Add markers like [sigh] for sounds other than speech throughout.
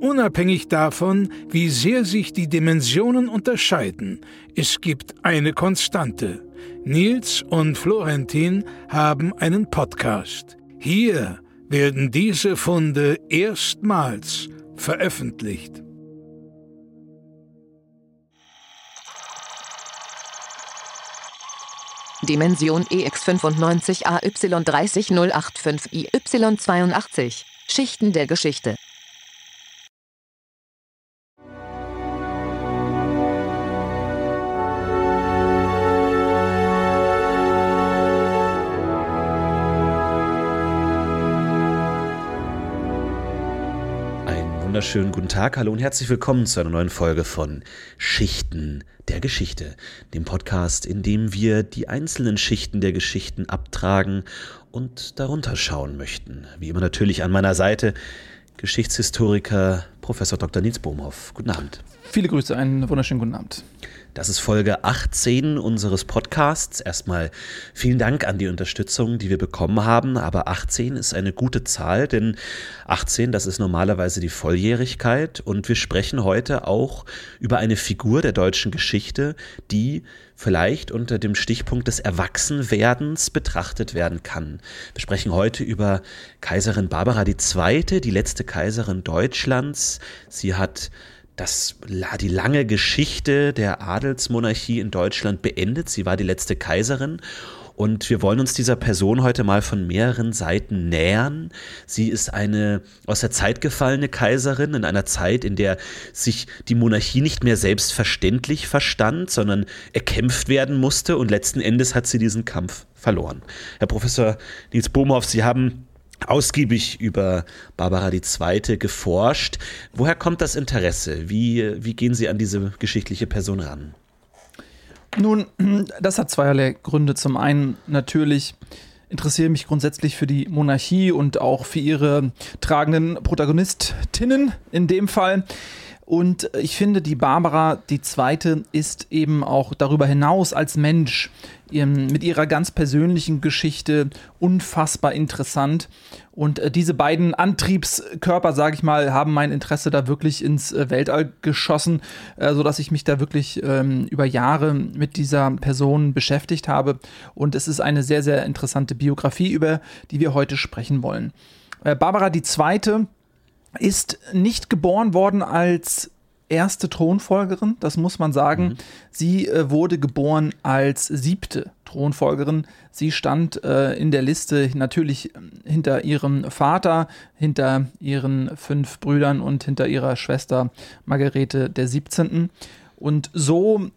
Unabhängig davon, wie sehr sich die Dimensionen unterscheiden, es gibt eine Konstante. Nils und Florentin haben einen Podcast. Hier werden diese Funde erstmals veröffentlicht. Dimension EX95 AY30085 IY82 Schichten der Geschichte wunderschönen guten Tag, hallo und herzlich willkommen zu einer neuen Folge von Schichten der Geschichte, dem Podcast, in dem wir die einzelnen Schichten der Geschichten abtragen und darunter schauen möchten. Wie immer natürlich an meiner Seite Geschichtshistoriker Professor Dr. Nils Bohmhoff. Guten Abend. Viele Grüße, einen wunderschönen guten Abend. Das ist Folge 18 unseres Podcasts. Erstmal vielen Dank an die Unterstützung, die wir bekommen haben. Aber 18 ist eine gute Zahl, denn 18, das ist normalerweise die Volljährigkeit. Und wir sprechen heute auch über eine Figur der deutschen Geschichte, die vielleicht unter dem Stichpunkt des Erwachsenwerdens betrachtet werden kann. Wir sprechen heute über Kaiserin Barbara II., die letzte Kaiserin Deutschlands. Sie hat das, die lange Geschichte der Adelsmonarchie in Deutschland beendet. Sie war die letzte Kaiserin. Und wir wollen uns dieser Person heute mal von mehreren Seiten nähern. Sie ist eine aus der Zeit gefallene Kaiserin in einer Zeit, in der sich die Monarchie nicht mehr selbstverständlich verstand, sondern erkämpft werden musste. Und letzten Endes hat sie diesen Kampf verloren. Herr Professor Nils Bohmhoff, Sie haben ausgiebig über Barbara II. geforscht. Woher kommt das Interesse? Wie, wie gehen Sie an diese geschichtliche Person ran? Nun, das hat zweierlei Gründe. Zum einen natürlich interessiere ich mich grundsätzlich für die Monarchie und auch für ihre tragenden Protagonistinnen in dem Fall. Und ich finde, die Barbara II. ist eben auch darüber hinaus als Mensch mit ihrer ganz persönlichen Geschichte unfassbar interessant. Und äh, diese beiden Antriebskörper, sage ich mal, haben mein Interesse da wirklich ins äh, Weltall geschossen, äh, sodass ich mich da wirklich ähm, über Jahre mit dieser Person beschäftigt habe. Und es ist eine sehr, sehr interessante Biografie, über die wir heute sprechen wollen. Barbara II ist nicht geboren worden als erste Thronfolgerin, das muss man sagen. Mhm. Sie äh, wurde geboren als siebte Thronfolgerin. Sie stand äh, in der Liste natürlich ähm, hinter ihrem Vater, hinter ihren fünf Brüdern und hinter ihrer Schwester Margarete der 17. Und so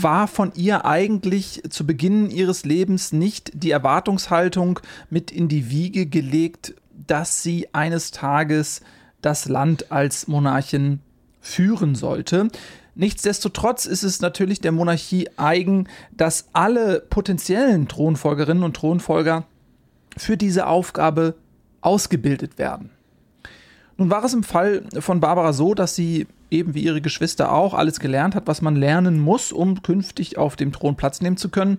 war von ihr eigentlich zu Beginn ihres Lebens nicht die Erwartungshaltung mit in die Wiege gelegt, dass sie eines Tages das Land als Monarchin führen sollte. Nichtsdestotrotz ist es natürlich der Monarchie eigen, dass alle potenziellen Thronfolgerinnen und Thronfolger für diese Aufgabe ausgebildet werden. Nun war es im Fall von Barbara so, dass sie eben wie ihre Geschwister auch alles gelernt hat, was man lernen muss, um künftig auf dem Thron Platz nehmen zu können.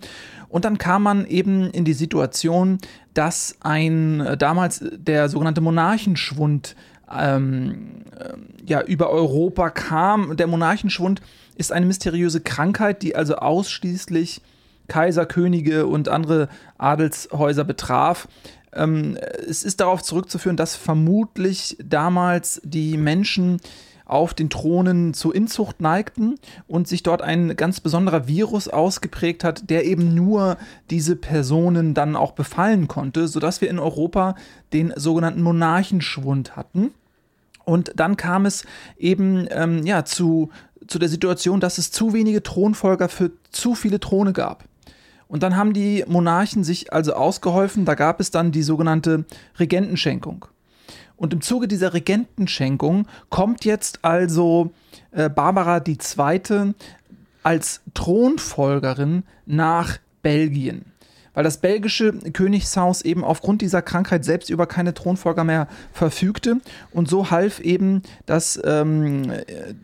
Und dann kam man eben in die Situation, dass ein äh, damals der sogenannte Monarchenschwund ähm, äh, ja, über Europa kam. Der Monarchenschwund ist eine mysteriöse Krankheit, die also ausschließlich Kaiser, Könige und andere Adelshäuser betraf. Ähm, es ist darauf zurückzuführen, dass vermutlich damals die Menschen auf den Thronen zur Inzucht neigten und sich dort ein ganz besonderer Virus ausgeprägt hat, der eben nur diese Personen dann auch befallen konnte, sodass wir in Europa den sogenannten Monarchenschwund hatten. Und dann kam es eben ähm, ja, zu, zu der Situation, dass es zu wenige Thronfolger für zu viele Throne gab. Und dann haben die Monarchen sich also ausgeholfen. Da gab es dann die sogenannte Regentenschenkung. Und im Zuge dieser Regentenschenkung kommt jetzt also äh, Barbara II. als Thronfolgerin nach Belgien weil das belgische Königshaus eben aufgrund dieser Krankheit selbst über keine Thronfolger mehr verfügte. Und so half eben das ähm,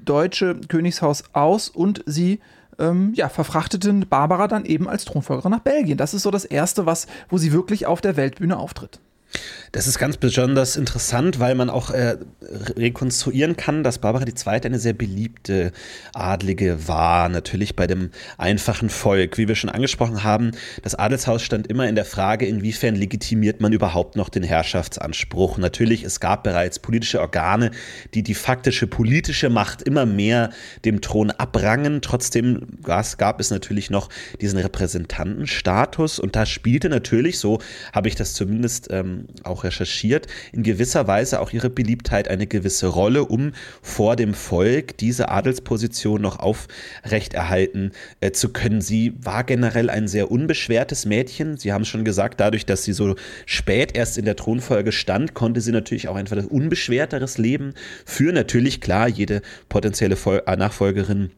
deutsche Königshaus aus und sie ähm, ja, verfrachteten Barbara dann eben als Thronfolgerin nach Belgien. Das ist so das Erste, was, wo sie wirklich auf der Weltbühne auftritt. Das ist ganz besonders interessant, weil man auch äh, rekonstruieren kann, dass Barbara II. eine sehr beliebte Adlige war, natürlich bei dem einfachen Volk. Wie wir schon angesprochen haben, das Adelshaus stand immer in der Frage, inwiefern legitimiert man überhaupt noch den Herrschaftsanspruch. Natürlich, es gab bereits politische Organe, die die faktische politische Macht immer mehr dem Thron abrangen. Trotzdem gab es natürlich noch diesen Repräsentantenstatus und da spielte natürlich, so habe ich das zumindest ähm, auch recherchiert, in gewisser Weise auch ihre Beliebtheit eine gewisse Rolle, um vor dem Volk diese Adelsposition noch aufrechterhalten äh, zu können. Sie war generell ein sehr unbeschwertes Mädchen. Sie haben schon gesagt, dadurch, dass sie so spät erst in der Thronfolge stand, konnte sie natürlich auch einfach ein unbeschwerteres Leben führen. Natürlich, klar, jede potenzielle Vol äh, Nachfolgerin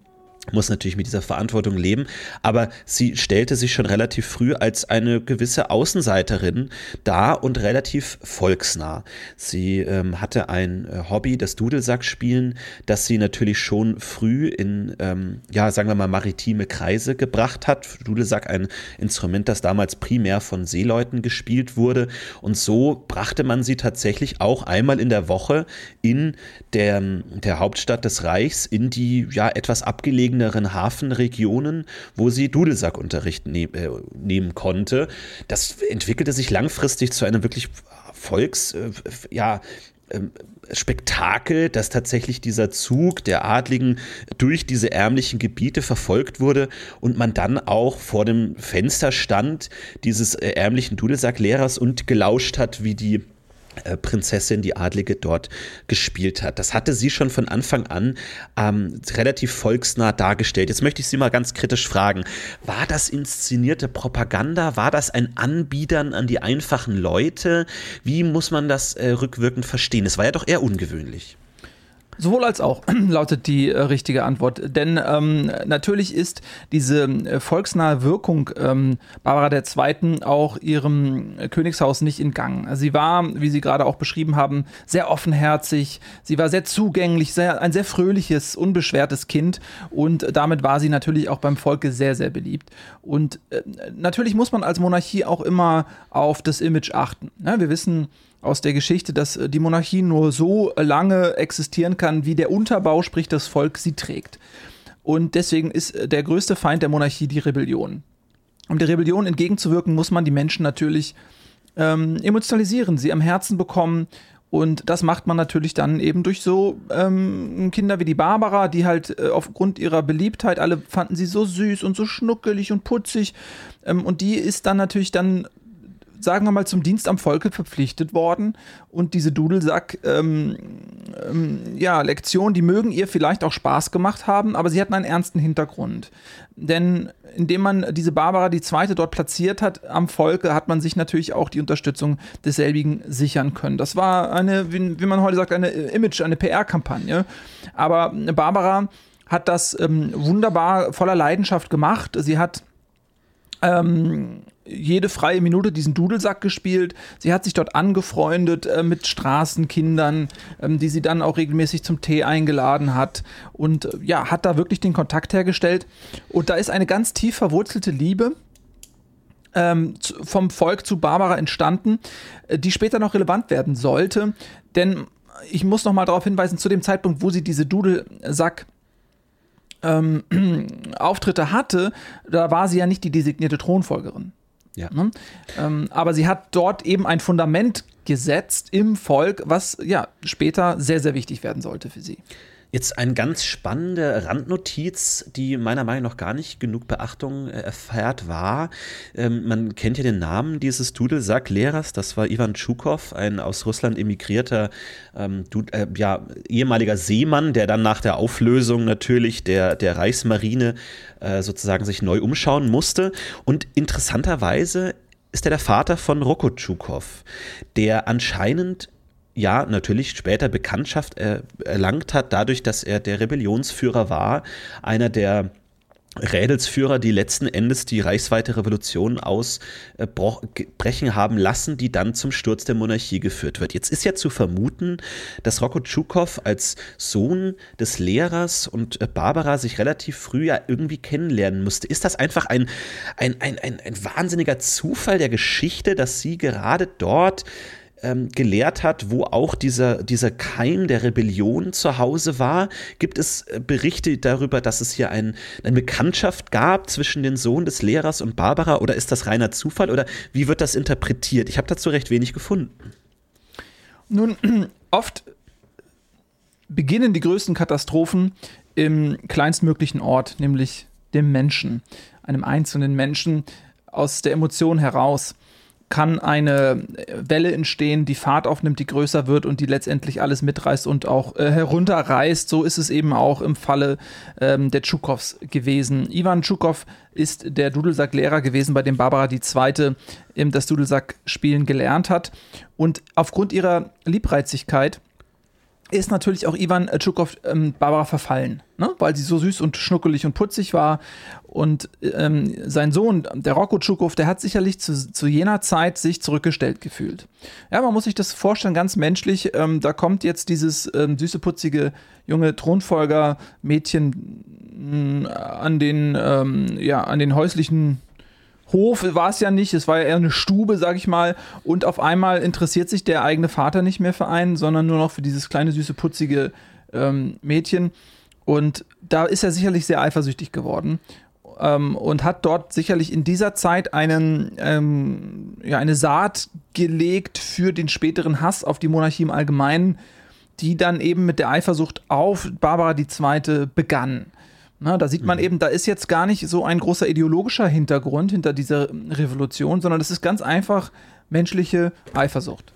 muss natürlich mit dieser Verantwortung leben, aber sie stellte sich schon relativ früh als eine gewisse Außenseiterin dar und relativ volksnah. Sie ähm, hatte ein äh, Hobby, das Dudelsackspielen, das sie natürlich schon früh in, ähm, ja, sagen wir mal, maritime Kreise gebracht hat. Dudelsack ein Instrument, das damals primär von Seeleuten gespielt wurde und so brachte man sie tatsächlich auch einmal in der Woche in der, der Hauptstadt des Reichs in die, ja, etwas abgelegene abgelegeneren Hafenregionen, wo sie Dudelsackunterricht ne äh, nehmen konnte. Das entwickelte sich langfristig zu einem wirklich Volks, äh, ja, ähm, Spektakel, dass tatsächlich dieser Zug der Adligen durch diese ärmlichen Gebiete verfolgt wurde und man dann auch vor dem Fenster stand dieses äh, ärmlichen Dudelsacklehrers und gelauscht hat, wie die Prinzessin, die Adlige dort gespielt hat. Das hatte sie schon von Anfang an ähm, relativ volksnah dargestellt. Jetzt möchte ich Sie mal ganz kritisch fragen, war das inszenierte Propaganda? War das ein Anbiedern an die einfachen Leute? Wie muss man das äh, rückwirkend verstehen? Es war ja doch eher ungewöhnlich. Sowohl als auch [clears throat] lautet die äh, richtige Antwort. Denn ähm, natürlich ist diese äh, volksnahe Wirkung ähm, Barbara II. auch ihrem Königshaus nicht entgangen. Sie war, wie Sie gerade auch beschrieben haben, sehr offenherzig, sie war sehr zugänglich, sehr, ein sehr fröhliches, unbeschwertes Kind und damit war sie natürlich auch beim Volke sehr, sehr beliebt. Und äh, natürlich muss man als Monarchie auch immer auf das Image achten. Ja, wir wissen, aus der Geschichte, dass äh, die Monarchie nur so lange existieren kann, wie der Unterbau, sprich das Volk, sie trägt. Und deswegen ist äh, der größte Feind der Monarchie die Rebellion. Um der Rebellion entgegenzuwirken, muss man die Menschen natürlich ähm, emotionalisieren, sie am Herzen bekommen. Und das macht man natürlich dann eben durch so ähm, Kinder wie die Barbara, die halt äh, aufgrund ihrer Beliebtheit, alle fanden sie so süß und so schnuckelig und putzig. Ähm, und die ist dann natürlich dann sagen wir mal, zum Dienst am Volke verpflichtet worden. Und diese Dudelsack, ähm, ähm, ja, Lektionen, die mögen ihr vielleicht auch Spaß gemacht haben, aber sie hatten einen ernsten Hintergrund. Denn indem man diese Barbara die Zweite dort platziert hat am Volke, hat man sich natürlich auch die Unterstützung desselbigen sichern können. Das war eine, wie, wie man heute sagt, eine Image, eine PR-Kampagne. Aber Barbara hat das ähm, wunderbar voller Leidenschaft gemacht. Sie hat ähm, jede freie Minute diesen Dudelsack gespielt. Sie hat sich dort angefreundet äh, mit Straßenkindern, ähm, die sie dann auch regelmäßig zum Tee eingeladen hat und äh, ja, hat da wirklich den Kontakt hergestellt. Und da ist eine ganz tief verwurzelte Liebe ähm, vom Volk zu Barbara entstanden, äh, die später noch relevant werden sollte. Denn ich muss noch mal darauf hinweisen, zu dem Zeitpunkt, wo sie diese Dudelsack ähm, [clears throat] Auftritte hatte, da war sie ja nicht die designierte Thronfolgerin. Ja. Ne? Ähm, aber sie hat dort eben ein Fundament gesetzt im Volk, was ja später sehr, sehr wichtig werden sollte für sie. Jetzt eine ganz spannende Randnotiz, die meiner Meinung nach gar nicht genug Beachtung äh, erfährt war. Ähm, man kennt ja den Namen dieses Dudelsack-Lehrers, das war Ivan Tschukow, ein aus Russland emigrierter ähm, äh, ja, ehemaliger Seemann, der dann nach der Auflösung natürlich der, der Reichsmarine äh, sozusagen sich neu umschauen musste. Und interessanterweise ist er der Vater von Roko Tschukow, der anscheinend ja natürlich später Bekanntschaft äh, erlangt hat, dadurch, dass er der Rebellionsführer war, einer der Rädelsführer, die letzten Endes die reichsweite Revolution ausbrechen haben lassen, die dann zum Sturz der Monarchie geführt wird. Jetzt ist ja zu vermuten, dass Rocco Tschukow als Sohn des Lehrers und äh, Barbara sich relativ früh ja irgendwie kennenlernen musste. Ist das einfach ein, ein, ein, ein, ein wahnsinniger Zufall der Geschichte, dass sie gerade dort ähm, gelehrt hat, wo auch dieser, dieser Keim der Rebellion zu Hause war? Gibt es äh, Berichte darüber, dass es hier ein, eine Bekanntschaft gab zwischen dem Sohn des Lehrers und Barbara oder ist das reiner Zufall oder wie wird das interpretiert? Ich habe dazu recht wenig gefunden. Nun, [clears throat] oft beginnen die größten Katastrophen im kleinstmöglichen Ort, nämlich dem Menschen, einem einzelnen Menschen aus der Emotion heraus kann eine Welle entstehen, die Fahrt aufnimmt, die größer wird und die letztendlich alles mitreißt und auch äh, herunterreißt. So ist es eben auch im Falle ähm, der Tschukows gewesen. Ivan Tschukow ist der Dudelsacklehrer gewesen, bei dem Barbara II. Ähm, das Dudelsack-Spielen gelernt hat. Und aufgrund ihrer Liebreizigkeit ist natürlich auch Ivan Tschukow ähm, Barbara verfallen, ne? weil sie so süß und schnuckelig und putzig war. Und ähm, sein Sohn, der Rocco Tschukow, der hat sicherlich zu, zu, jener Zeit sich zurückgestellt gefühlt. Ja, man muss sich das vorstellen, ganz menschlich. Ähm, da kommt jetzt dieses ähm, süße, putzige junge Thronfolger-Mädchen mm, an den, ähm, ja, an den häuslichen Hof war es ja nicht, es war ja eher eine Stube, sag ich mal. Und auf einmal interessiert sich der eigene Vater nicht mehr für einen, sondern nur noch für dieses kleine, süße, putzige ähm, Mädchen. Und da ist er sicherlich sehr eifersüchtig geworden. Ähm, und hat dort sicherlich in dieser Zeit einen, ähm, ja, eine Saat gelegt für den späteren Hass auf die Monarchie im Allgemeinen, die dann eben mit der Eifersucht auf Barbara II. begann. Na, da sieht man mhm. eben, da ist jetzt gar nicht so ein großer ideologischer Hintergrund hinter dieser Revolution, sondern das ist ganz einfach menschliche Eifersucht.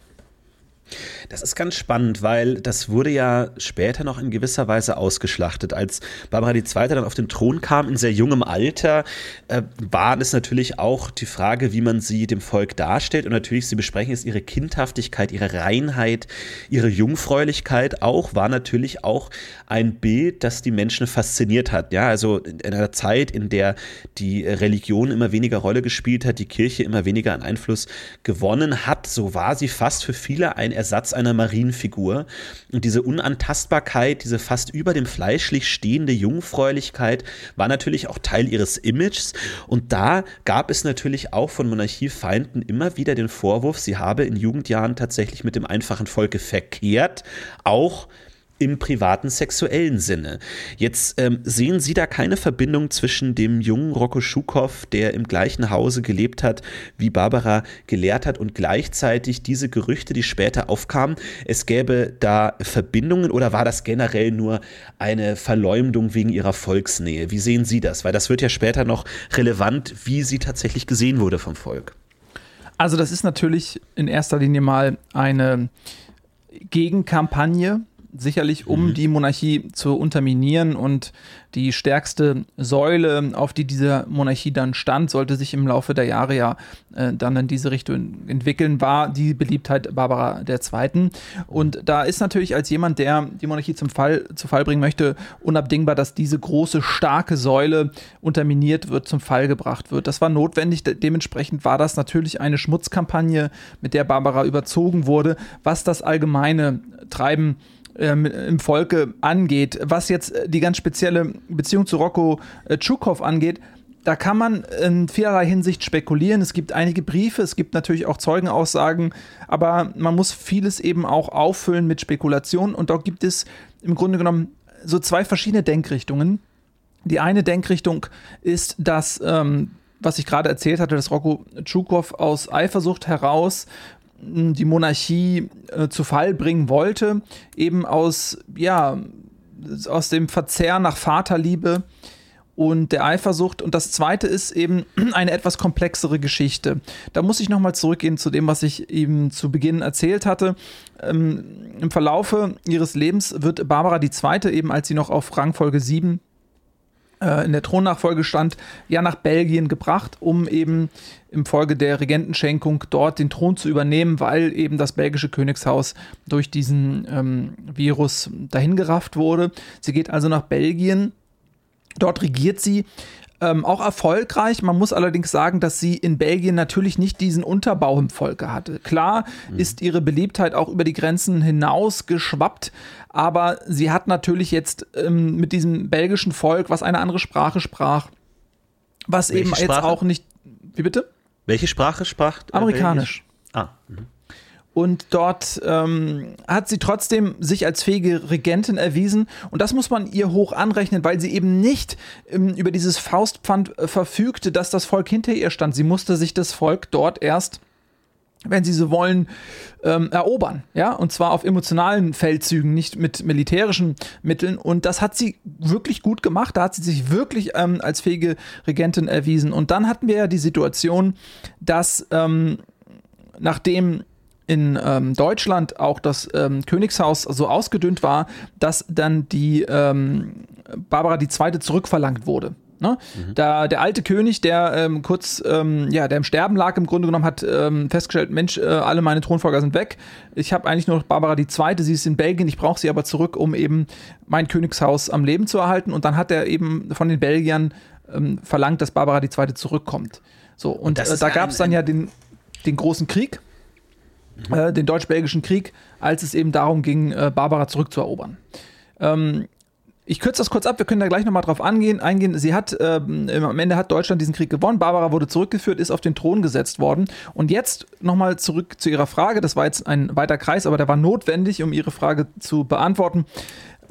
Das ist ganz spannend, weil das wurde ja später noch in gewisser Weise ausgeschlachtet. Als Barbara II. dann auf den Thron kam, in sehr jungem Alter, äh, war es natürlich auch die Frage, wie man sie dem Volk darstellt. Und natürlich, Sie besprechen es, ihre Kindhaftigkeit, ihre Reinheit, ihre Jungfräulichkeit auch, war natürlich auch ein Bild, das die Menschen fasziniert hat. Ja, also in einer Zeit, in der die Religion immer weniger Rolle gespielt hat, die Kirche immer weniger an Einfluss gewonnen hat, so war sie fast für viele ein Ersatz einer Marienfigur. Und diese Unantastbarkeit, diese fast über dem fleischlich stehende Jungfräulichkeit war natürlich auch Teil ihres Images. Und da gab es natürlich auch von Monarchiefeinden immer wieder den Vorwurf, sie habe in Jugendjahren tatsächlich mit dem einfachen Volke verkehrt, auch im privaten sexuellen Sinne. Jetzt ähm, sehen Sie da keine Verbindung zwischen dem jungen Rocco Schukow, der im gleichen Hause gelebt hat, wie Barbara gelehrt hat, und gleichzeitig diese Gerüchte, die später aufkamen, es gäbe da Verbindungen oder war das generell nur eine Verleumdung wegen ihrer Volksnähe? Wie sehen Sie das? Weil das wird ja später noch relevant, wie sie tatsächlich gesehen wurde vom Volk. Also das ist natürlich in erster Linie mal eine Gegenkampagne sicherlich um mhm. die Monarchie zu unterminieren und die stärkste Säule, auf die diese Monarchie dann stand, sollte sich im Laufe der Jahre ja äh, dann in diese Richtung entwickeln, war die Beliebtheit Barbara II. Und da ist natürlich als jemand, der die Monarchie zum Fall, zu Fall bringen möchte, unabdingbar, dass diese große, starke Säule unterminiert wird, zum Fall gebracht wird. Das war notwendig. Dementsprechend war das natürlich eine Schmutzkampagne, mit der Barbara überzogen wurde, was das allgemeine Treiben ähm, im Volke angeht. Was jetzt die ganz spezielle Beziehung zu Rocco äh, Tschukow angeht, da kann man in vielerlei Hinsicht spekulieren. Es gibt einige Briefe, es gibt natürlich auch Zeugenaussagen, aber man muss vieles eben auch auffüllen mit Spekulationen und dort gibt es im Grunde genommen so zwei verschiedene Denkrichtungen. Die eine Denkrichtung ist, dass, ähm, was ich gerade erzählt hatte, dass Rocco Tschukow aus Eifersucht heraus die Monarchie äh, zu Fall bringen wollte, eben aus, ja, aus dem Verzehr nach Vaterliebe und der Eifersucht. Und das zweite ist eben [clears throat] eine etwas komplexere Geschichte. Da muss ich nochmal zurückgehen zu dem, was ich eben zu Beginn erzählt hatte. Ähm, Im Verlaufe ihres Lebens wird Barbara II. eben, als sie noch auf Rangfolge 7 äh, in der Thronnachfolge stand, ja nach Belgien gebracht, um eben im Folge der Regentenschenkung dort den Thron zu übernehmen, weil eben das belgische Königshaus durch diesen ähm, Virus dahingerafft wurde. Sie geht also nach Belgien. Dort regiert sie ähm, auch erfolgreich. Man muss allerdings sagen, dass sie in Belgien natürlich nicht diesen Unterbau im Volke hatte. Klar mhm. ist ihre Beliebtheit auch über die Grenzen hinaus geschwappt, aber sie hat natürlich jetzt ähm, mit diesem belgischen Volk, was eine andere Sprache sprach, was Welche eben Sprache? jetzt auch nicht. Wie bitte? Welche Sprache sprach? Äh, Amerikanisch. Ah. Mhm. Und dort ähm, hat sie trotzdem sich als fähige Regentin erwiesen. Und das muss man ihr hoch anrechnen, weil sie eben nicht ähm, über dieses Faustpfand äh, verfügte, dass das Volk hinter ihr stand. Sie musste sich das Volk dort erst wenn sie so wollen, ähm, erobern. Ja, und zwar auf emotionalen Feldzügen, nicht mit militärischen Mitteln. Und das hat sie wirklich gut gemacht. Da hat sie sich wirklich ähm, als fähige Regentin erwiesen. Und dann hatten wir ja die Situation, dass ähm, nachdem in ähm, Deutschland auch das ähm, Königshaus so ausgedünnt war, dass dann die ähm, Barbara II. zurückverlangt wurde. Ne? Mhm. Da der alte König, der ähm, kurz, ähm, ja, der im Sterben lag, im Grunde genommen hat ähm, festgestellt, Mensch, äh, alle meine Thronfolger sind weg. Ich habe eigentlich nur noch Barbara II., sie ist in Belgien, ich brauche sie aber zurück, um eben mein Königshaus am Leben zu erhalten. Und dann hat er eben von den Belgiern ähm, verlangt, dass Barbara II. zurückkommt. So, und, und äh, da gab es dann ja den, den großen Krieg mhm. äh, den deutsch-belgischen Krieg, als es eben darum ging, äh, Barbara zurückzuerobern. Ähm, ich kürze das kurz ab, wir können da gleich nochmal drauf angehen, eingehen. Sie hat, ähm, am Ende hat Deutschland diesen Krieg gewonnen, Barbara wurde zurückgeführt, ist auf den Thron gesetzt worden. Und jetzt nochmal zurück zu Ihrer Frage, das war jetzt ein weiter Kreis, aber der war notwendig, um Ihre Frage zu beantworten.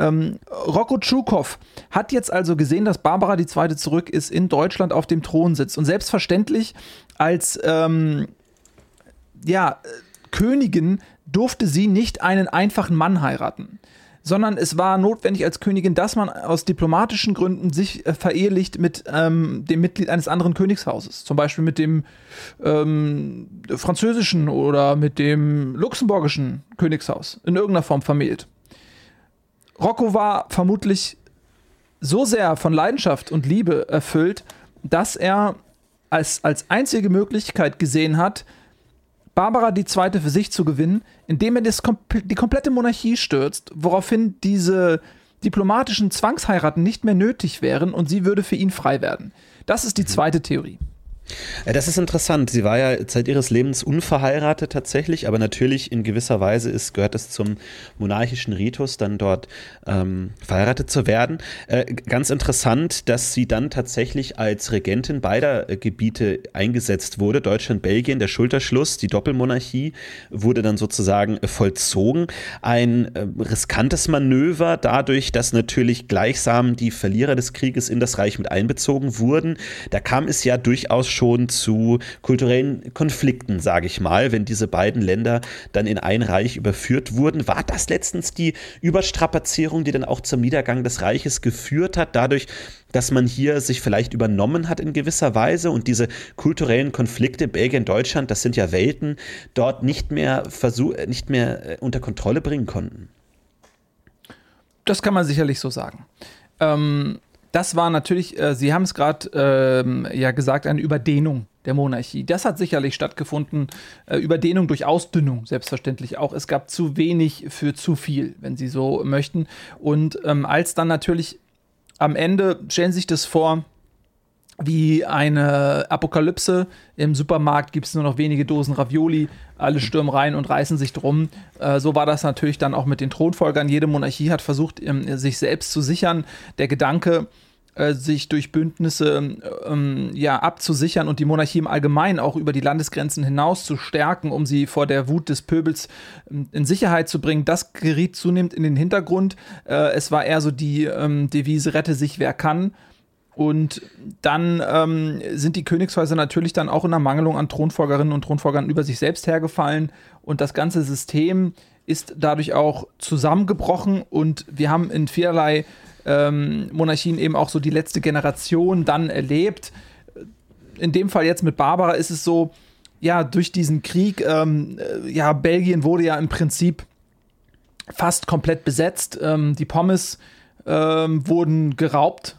Ähm, Rocco Tschukow hat jetzt also gesehen, dass Barbara die Zweite zurück ist, in Deutschland auf dem Thron sitzt. Und selbstverständlich als, ähm, ja, Königin durfte sie nicht einen einfachen Mann heiraten, sondern es war notwendig als Königin, dass man aus diplomatischen Gründen sich äh, verehelicht mit ähm, dem Mitglied eines anderen Königshauses, zum Beispiel mit dem ähm, französischen oder mit dem luxemburgischen Königshaus, in irgendeiner Form vermählt. Rocco war vermutlich so sehr von Leidenschaft und Liebe erfüllt, dass er als, als einzige Möglichkeit gesehen hat, Barbara II. für sich zu gewinnen, indem er das, die komplette Monarchie stürzt, woraufhin diese diplomatischen Zwangsheiraten nicht mehr nötig wären und sie würde für ihn frei werden. Das ist die mhm. zweite Theorie. Das ist interessant. Sie war ja seit ihres Lebens unverheiratet tatsächlich, aber natürlich in gewisser Weise ist, gehört es zum monarchischen Ritus, dann dort ähm, verheiratet zu werden. Äh, ganz interessant, dass sie dann tatsächlich als Regentin beider äh, Gebiete eingesetzt wurde. Deutschland, Belgien, der Schulterschluss, die Doppelmonarchie wurde dann sozusagen äh, vollzogen. Ein äh, riskantes Manöver dadurch, dass natürlich gleichsam die Verlierer des Krieges in das Reich mit einbezogen wurden. Da kam es ja durchaus schon zu kulturellen Konflikten, sage ich mal, wenn diese beiden Länder dann in ein Reich überführt wurden. War das letztens die Überstrapazierung, die dann auch zum Niedergang des Reiches geführt hat, dadurch, dass man hier sich vielleicht übernommen hat in gewisser Weise und diese kulturellen Konflikte Belgien, Deutschland, das sind ja Welten, dort nicht mehr, versuch, nicht mehr äh, unter Kontrolle bringen konnten? Das kann man sicherlich so sagen. Ähm, das war natürlich, äh, Sie haben es gerade ähm, ja gesagt, eine Überdehnung der Monarchie. Das hat sicherlich stattgefunden. Äh, Überdehnung durch Ausdünnung, selbstverständlich auch. Es gab zu wenig für zu viel, wenn Sie so möchten. Und ähm, als dann natürlich am Ende, stellen Sie sich das vor, wie eine Apokalypse. Im Supermarkt gibt es nur noch wenige Dosen Ravioli, alle stürmen rein und reißen sich drum. Äh, so war das natürlich dann auch mit den Thronfolgern. Jede Monarchie hat versucht, ähm, sich selbst zu sichern. Der Gedanke, äh, sich durch Bündnisse ähm, ja, abzusichern und die Monarchie im Allgemeinen auch über die Landesgrenzen hinaus zu stärken, um sie vor der Wut des Pöbels ähm, in Sicherheit zu bringen, das geriet zunehmend in den Hintergrund. Äh, es war eher so die ähm, Devise, rette sich wer kann. Und dann ähm, sind die Königshäuser natürlich dann auch in der Mangelung an Thronfolgerinnen und Thronfolgern über sich selbst hergefallen. Und das ganze System ist dadurch auch zusammengebrochen. Und wir haben in vielerlei ähm, Monarchien eben auch so die letzte Generation dann erlebt. In dem Fall jetzt mit Barbara ist es so, ja, durch diesen Krieg, ähm, äh, ja, Belgien wurde ja im Prinzip fast komplett besetzt. Ähm, die Pommes ähm, wurden geraubt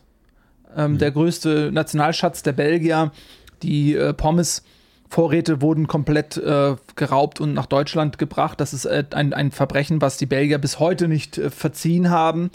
ähm, mhm. der größte Nationalschatz der Belgier. Die äh, Pommes Vorräte wurden komplett äh, geraubt und nach Deutschland gebracht. Das ist äh, ein, ein Verbrechen, was die Belgier bis heute nicht äh, verziehen haben.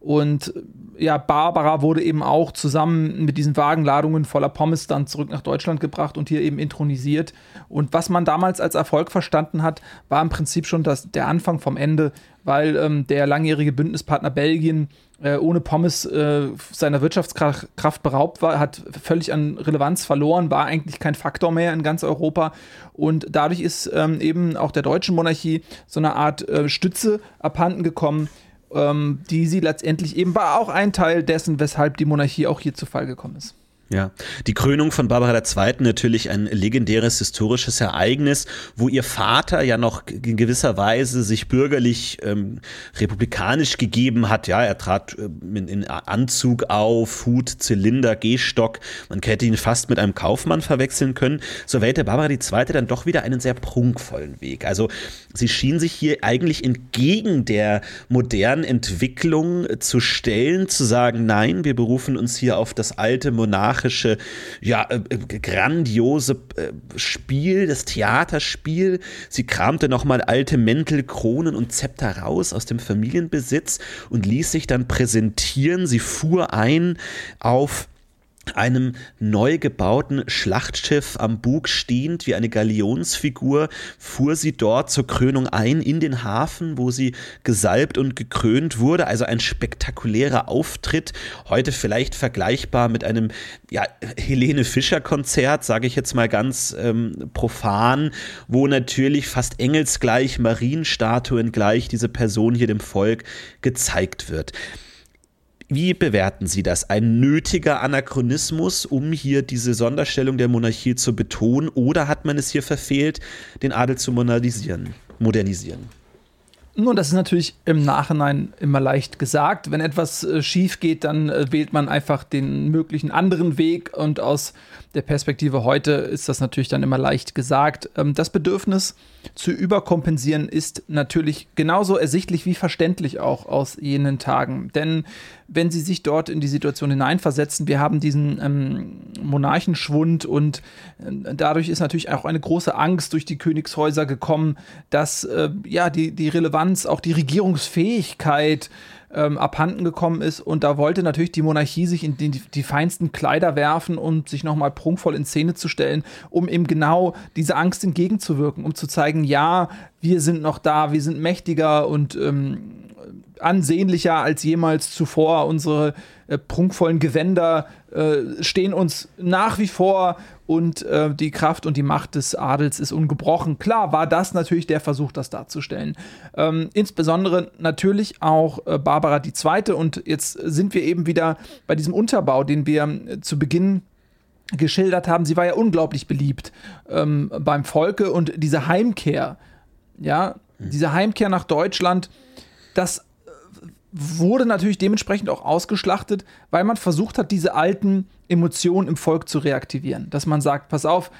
Und ja, Barbara wurde eben auch zusammen mit diesen Wagenladungen voller Pommes dann zurück nach Deutschland gebracht und hier eben intronisiert. Und was man damals als Erfolg verstanden hat, war im Prinzip schon das, der Anfang vom Ende, weil ähm, der langjährige Bündnispartner Belgien äh, ohne Pommes äh, seiner Wirtschaftskraft beraubt war, hat völlig an Relevanz verloren, war eigentlich kein Faktor mehr in ganz Europa. Und dadurch ist ähm, eben auch der deutschen Monarchie so eine Art äh, Stütze abhanden gekommen, ähm, die sie letztendlich eben war auch ein Teil dessen, weshalb die Monarchie auch hier zu Fall gekommen ist. Ja, die Krönung von Barbara II. natürlich ein legendäres historisches Ereignis, wo ihr Vater ja noch in gewisser Weise sich bürgerlich ähm, republikanisch gegeben hat. Ja, er trat äh, in, in, Anzug auf, Hut, Zylinder, Gehstock. Man hätte ihn fast mit einem Kaufmann verwechseln können. So wählte Barbara II. dann doch wieder einen sehr prunkvollen Weg. Also sie schien sich hier eigentlich entgegen der modernen Entwicklung zu stellen, zu sagen, nein, wir berufen uns hier auf das alte Monarch monarchische, ja, äh, äh, grandiose äh, Spiel, das Theaterspiel. Sie kramte nochmal alte Mäntel, Kronen und Zepter raus aus dem Familienbesitz und ließ sich dann präsentieren. Sie fuhr ein auf einem neu gebauten Schlachtschiff am Bug stehend wie eine Galionsfigur fuhr sie dort zur Krönung ein in den Hafen, wo sie gesalbt und gekrönt wurde. Also ein spektakulärer Auftritt. Heute vielleicht vergleichbar mit einem ja, Helene Fischer Konzert, sage ich jetzt mal ganz ähm, profan, wo natürlich fast engelsgleich, Marienstatuen gleich diese Person hier dem Volk gezeigt wird. Wie bewerten Sie das? Ein nötiger Anachronismus, um hier diese Sonderstellung der Monarchie zu betonen, oder hat man es hier verfehlt, den Adel zu modernisieren? modernisieren? Nun, das ist natürlich im Nachhinein immer leicht gesagt. Wenn etwas äh, schief geht, dann äh, wählt man einfach den möglichen anderen Weg und aus der Perspektive heute ist das natürlich dann immer leicht gesagt. Ähm, das Bedürfnis zu überkompensieren ist natürlich genauso ersichtlich wie verständlich auch aus jenen Tagen. Denn wenn Sie sich dort in die Situation hineinversetzen, wir haben diesen ähm, Monarchenschwund und äh, dadurch ist natürlich auch eine große Angst durch die Königshäuser gekommen, dass äh, ja die, die Relevanz, auch die Regierungsfähigkeit ähm, abhanden gekommen ist. Und da wollte natürlich die Monarchie sich in die, die feinsten Kleider werfen und sich nochmal prunkvoll in Szene zu stellen, um eben genau diese Angst entgegenzuwirken, um zu zeigen, ja, wir sind noch da, wir sind mächtiger und ähm, ansehnlicher als jemals zuvor. Unsere äh, prunkvollen Gewänder äh, stehen uns nach wie vor und äh, die Kraft und die Macht des Adels ist ungebrochen. Klar war das natürlich der Versuch, das darzustellen. Ähm, insbesondere natürlich auch äh, Barbara II. Und jetzt sind wir eben wieder bei diesem Unterbau, den wir äh, zu Beginn geschildert haben. Sie war ja unglaublich beliebt ähm, beim Volke und diese Heimkehr, ja, diese Heimkehr nach Deutschland, das wurde natürlich dementsprechend auch ausgeschlachtet, weil man versucht hat, diese alten Emotionen im Volk zu reaktivieren. Dass man sagt, pass auf,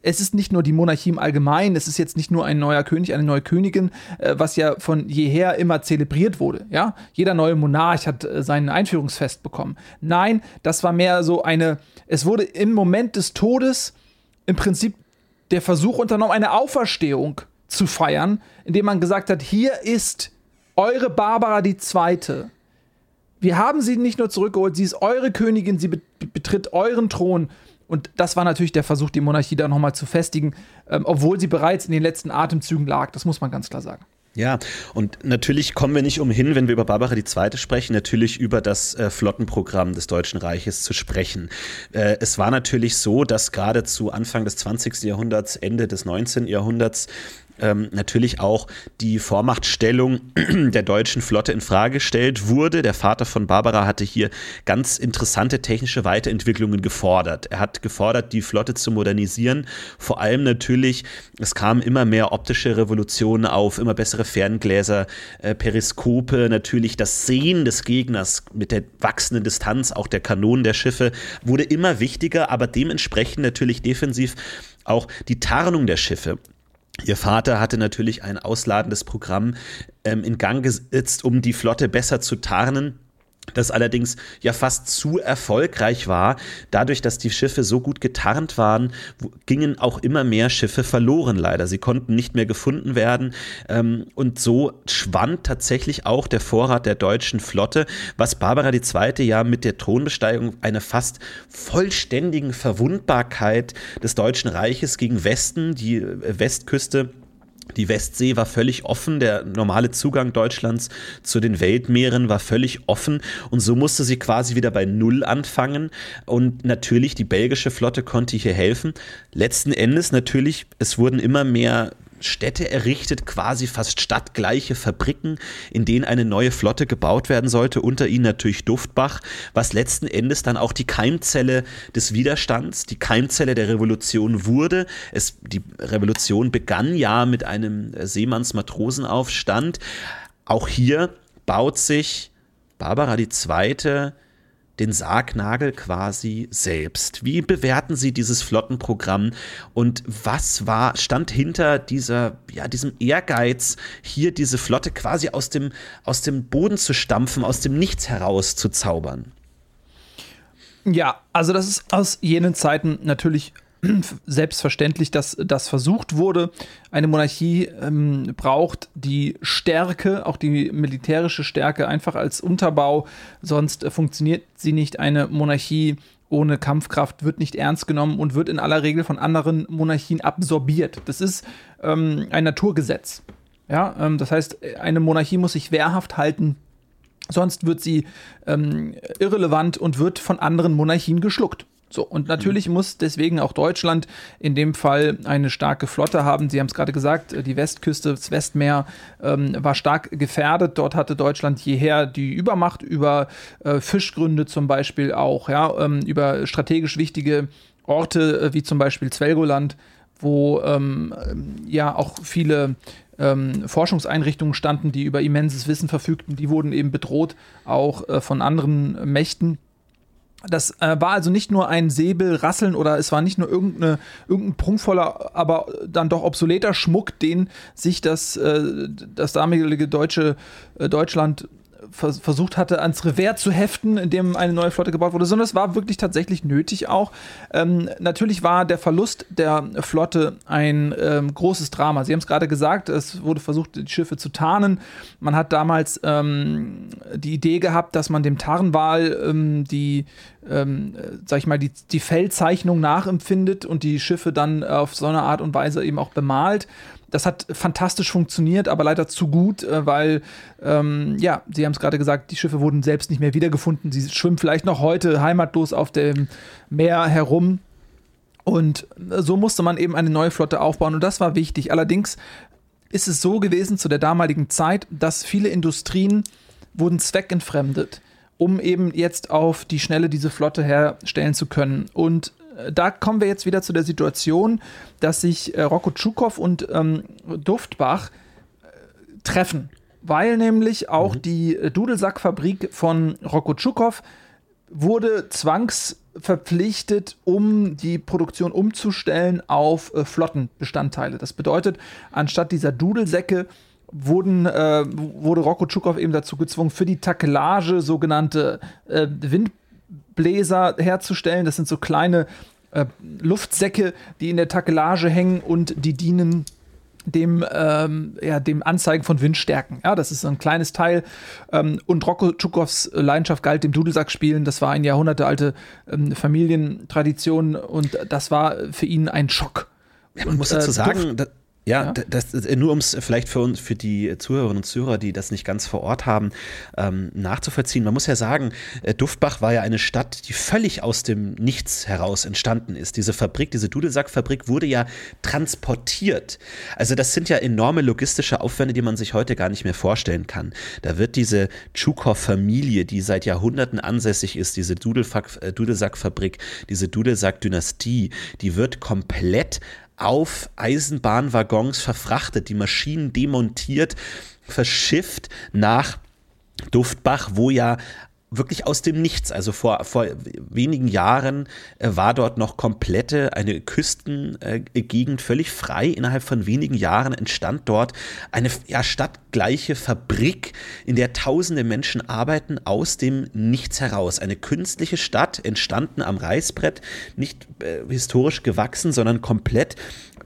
es ist nicht nur die Monarchie im Allgemeinen, es ist jetzt nicht nur ein neuer König, eine neue Königin, äh, was ja von jeher immer zelebriert wurde. Ja? Jeder neue Monarch hat äh, sein Einführungsfest bekommen. Nein, das war mehr so eine, es wurde im Moment des Todes im Prinzip der Versuch unternommen, eine Auferstehung zu feiern, indem man gesagt hat, hier ist eure Barbara die Zweite. Wir haben sie nicht nur zurückgeholt, sie ist eure Königin, sie betritt euren Thron. Und das war natürlich der Versuch, die Monarchie da nochmal zu festigen, ähm, obwohl sie bereits in den letzten Atemzügen lag. Das muss man ganz klar sagen. Ja, und natürlich kommen wir nicht umhin, wenn wir über Barbara II. sprechen, natürlich über das äh, Flottenprogramm des Deutschen Reiches zu sprechen. Äh, es war natürlich so, dass gerade zu Anfang des 20. Jahrhunderts, Ende des 19. Jahrhunderts ähm, natürlich auch die Vormachtstellung [clears throat] der deutschen Flotte in Frage gestellt wurde. Der Vater von Barbara hatte hier ganz interessante technische Weiterentwicklungen gefordert. Er hat gefordert, die Flotte zu modernisieren. Vor allem natürlich, es kamen immer mehr optische Revolutionen auf, immer bessere Ferngläser, äh, Periskope, natürlich das Sehen des Gegners mit der wachsenden Distanz, auch der Kanonen der Schiffe, wurde immer wichtiger, aber dementsprechend natürlich defensiv auch die Tarnung der Schiffe. Ihr Vater hatte natürlich ein ausladendes Programm ähm, in Gang gesetzt, um die Flotte besser zu tarnen. Das allerdings ja fast zu erfolgreich war. Dadurch, dass die Schiffe so gut getarnt waren, gingen auch immer mehr Schiffe verloren leider. Sie konnten nicht mehr gefunden werden ähm, und so schwand tatsächlich auch der Vorrat der deutschen Flotte, was Barbara II. ja mit der Thronbesteigung einer fast vollständigen Verwundbarkeit des Deutschen Reiches gegen Westen, die äh, Westküste die Westsee war völlig offen, der normale Zugang Deutschlands zu den Weltmeeren war völlig offen und so musste sie quasi wieder bei Null anfangen und natürlich die belgische Flotte konnte hier helfen. Letzten Endes natürlich, es wurden immer mehr Städte errichtet, quasi fast stadtgleiche Fabriken, in denen eine neue Flotte gebaut werden sollte. Unter ihnen natürlich Duftbach, was letzten Endes dann auch die Keimzelle des Widerstands, die Keimzelle der Revolution wurde. Es, die Revolution begann ja mit einem Seemannsmatrosenaufstand. Auch hier baut sich Barbara II den Sargnagel quasi selbst. Wie bewerten Sie dieses Flottenprogramm und was war, stand hinter dieser, ja, diesem Ehrgeiz, hier diese Flotte quasi aus dem, aus dem Boden zu stampfen, aus dem Nichts heraus zu zaubern? Ja, also das ist aus jenen Zeiten natürlich [clears throat] selbstverständlich, dass das versucht wurde. Eine Monarchie ähm, braucht die Stärke, auch die militärische Stärke, einfach als Unterbau. Sonst äh, funktioniert sie nicht. Eine Monarchie ohne Kampfkraft wird nicht ernst genommen und wird in aller Regel von anderen Monarchien absorbiert. Das ist ähm, ein Naturgesetz. Ja, ähm, das heißt, eine Monarchie muss sich wehrhaft halten. Sonst wird sie ähm, irrelevant und wird von anderen Monarchien geschluckt. So, und natürlich mhm. muss deswegen auch Deutschland in dem Fall eine starke Flotte haben. Sie haben es gerade gesagt, die Westküste, das Westmeer ähm, war stark gefährdet. Dort hatte Deutschland jeher die Übermacht über äh, Fischgründe zum Beispiel auch, ja, ähm, über strategisch wichtige Orte äh, wie zum Beispiel Zwelgoland, wo ähm, ja auch viele ähm, Forschungseinrichtungen standen, die über immenses Wissen verfügten. Die wurden eben bedroht, auch äh, von anderen Mächten. Das äh, war also nicht nur ein Säbelrasseln oder es war nicht nur irgendeine, irgendein prunkvoller, aber dann doch obsoleter Schmuck, den sich das, äh, das damalige deutsche äh, Deutschland vers versucht hatte, ans Revers zu heften, in dem eine neue Flotte gebaut wurde, sondern es war wirklich tatsächlich nötig auch. Ähm, natürlich war der Verlust der Flotte ein ähm, großes Drama. Sie haben es gerade gesagt, es wurde versucht, die Schiffe zu tarnen. Man hat damals ähm, die Idee gehabt, dass man dem Tarnwal ähm, die, ähm, sag ich mal, die, die Feldzeichnung nachempfindet und die Schiffe dann auf so eine Art und Weise eben auch bemalt. Das hat fantastisch funktioniert, aber leider zu gut, äh, weil, ähm, ja, Sie haben es gerade gesagt, die Schiffe wurden selbst nicht mehr wiedergefunden. Sie schwimmen vielleicht noch heute heimatlos auf dem Meer herum. Und so musste man eben eine neue Flotte aufbauen und das war wichtig. Allerdings ist es so gewesen zu der damaligen Zeit, dass viele Industrien wurden zweckentfremdet, um eben jetzt auf die Schnelle diese Flotte herstellen zu können. Und da kommen wir jetzt wieder zu der Situation, dass sich äh, Rocco Tschukow und ähm, Duftbach äh, treffen. Weil nämlich auch mhm. die äh, Dudelsackfabrik von Rocco Tschukow wurde zwangsverpflichtet, um die Produktion umzustellen auf äh, Flottenbestandteile. Das bedeutet, anstatt dieser Dudelsäcke wurden, äh, wurde Rocco Tschukow eben dazu gezwungen, für die Takelage sogenannte äh, Wind Bläser herzustellen. Das sind so kleine äh, Luftsäcke, die in der Takelage hängen und die dienen dem, ähm, ja, dem Anzeigen von Windstärken. Ja, das ist so ein kleines Teil. Ähm, und Rocco Tschukows Leidenschaft galt dem Dudelsackspielen. Das war eine jahrhundertealte ähm, Familientradition und das war für ihn ein Schock. Ja, man und, muss dazu äh, sagen, ja, ja, das, das, nur um es vielleicht für uns, für die Zuhörerinnen und Zuhörer, die das nicht ganz vor Ort haben, ähm, nachzuvollziehen. Man muss ja sagen, äh, Duftbach war ja eine Stadt, die völlig aus dem Nichts heraus entstanden ist. Diese Fabrik, diese Dudelsackfabrik wurde ja transportiert. Also das sind ja enorme logistische Aufwände, die man sich heute gar nicht mehr vorstellen kann. Da wird diese Tschukow-Familie, die seit Jahrhunderten ansässig ist, diese äh, Dudelsackfabrik, diese Dudelsack-Dynastie, die wird komplett auf Eisenbahnwaggons verfrachtet, die Maschinen demontiert, verschifft nach Duftbach, wo ja wirklich aus dem Nichts. Also vor, vor wenigen Jahren äh, war dort noch komplette eine Küstengegend völlig frei. Innerhalb von wenigen Jahren entstand dort eine ja, Stadt gleiche Fabrik, in der tausende Menschen arbeiten, aus dem Nichts heraus. Eine künstliche Stadt, entstanden am Reißbrett, nicht äh, historisch gewachsen, sondern komplett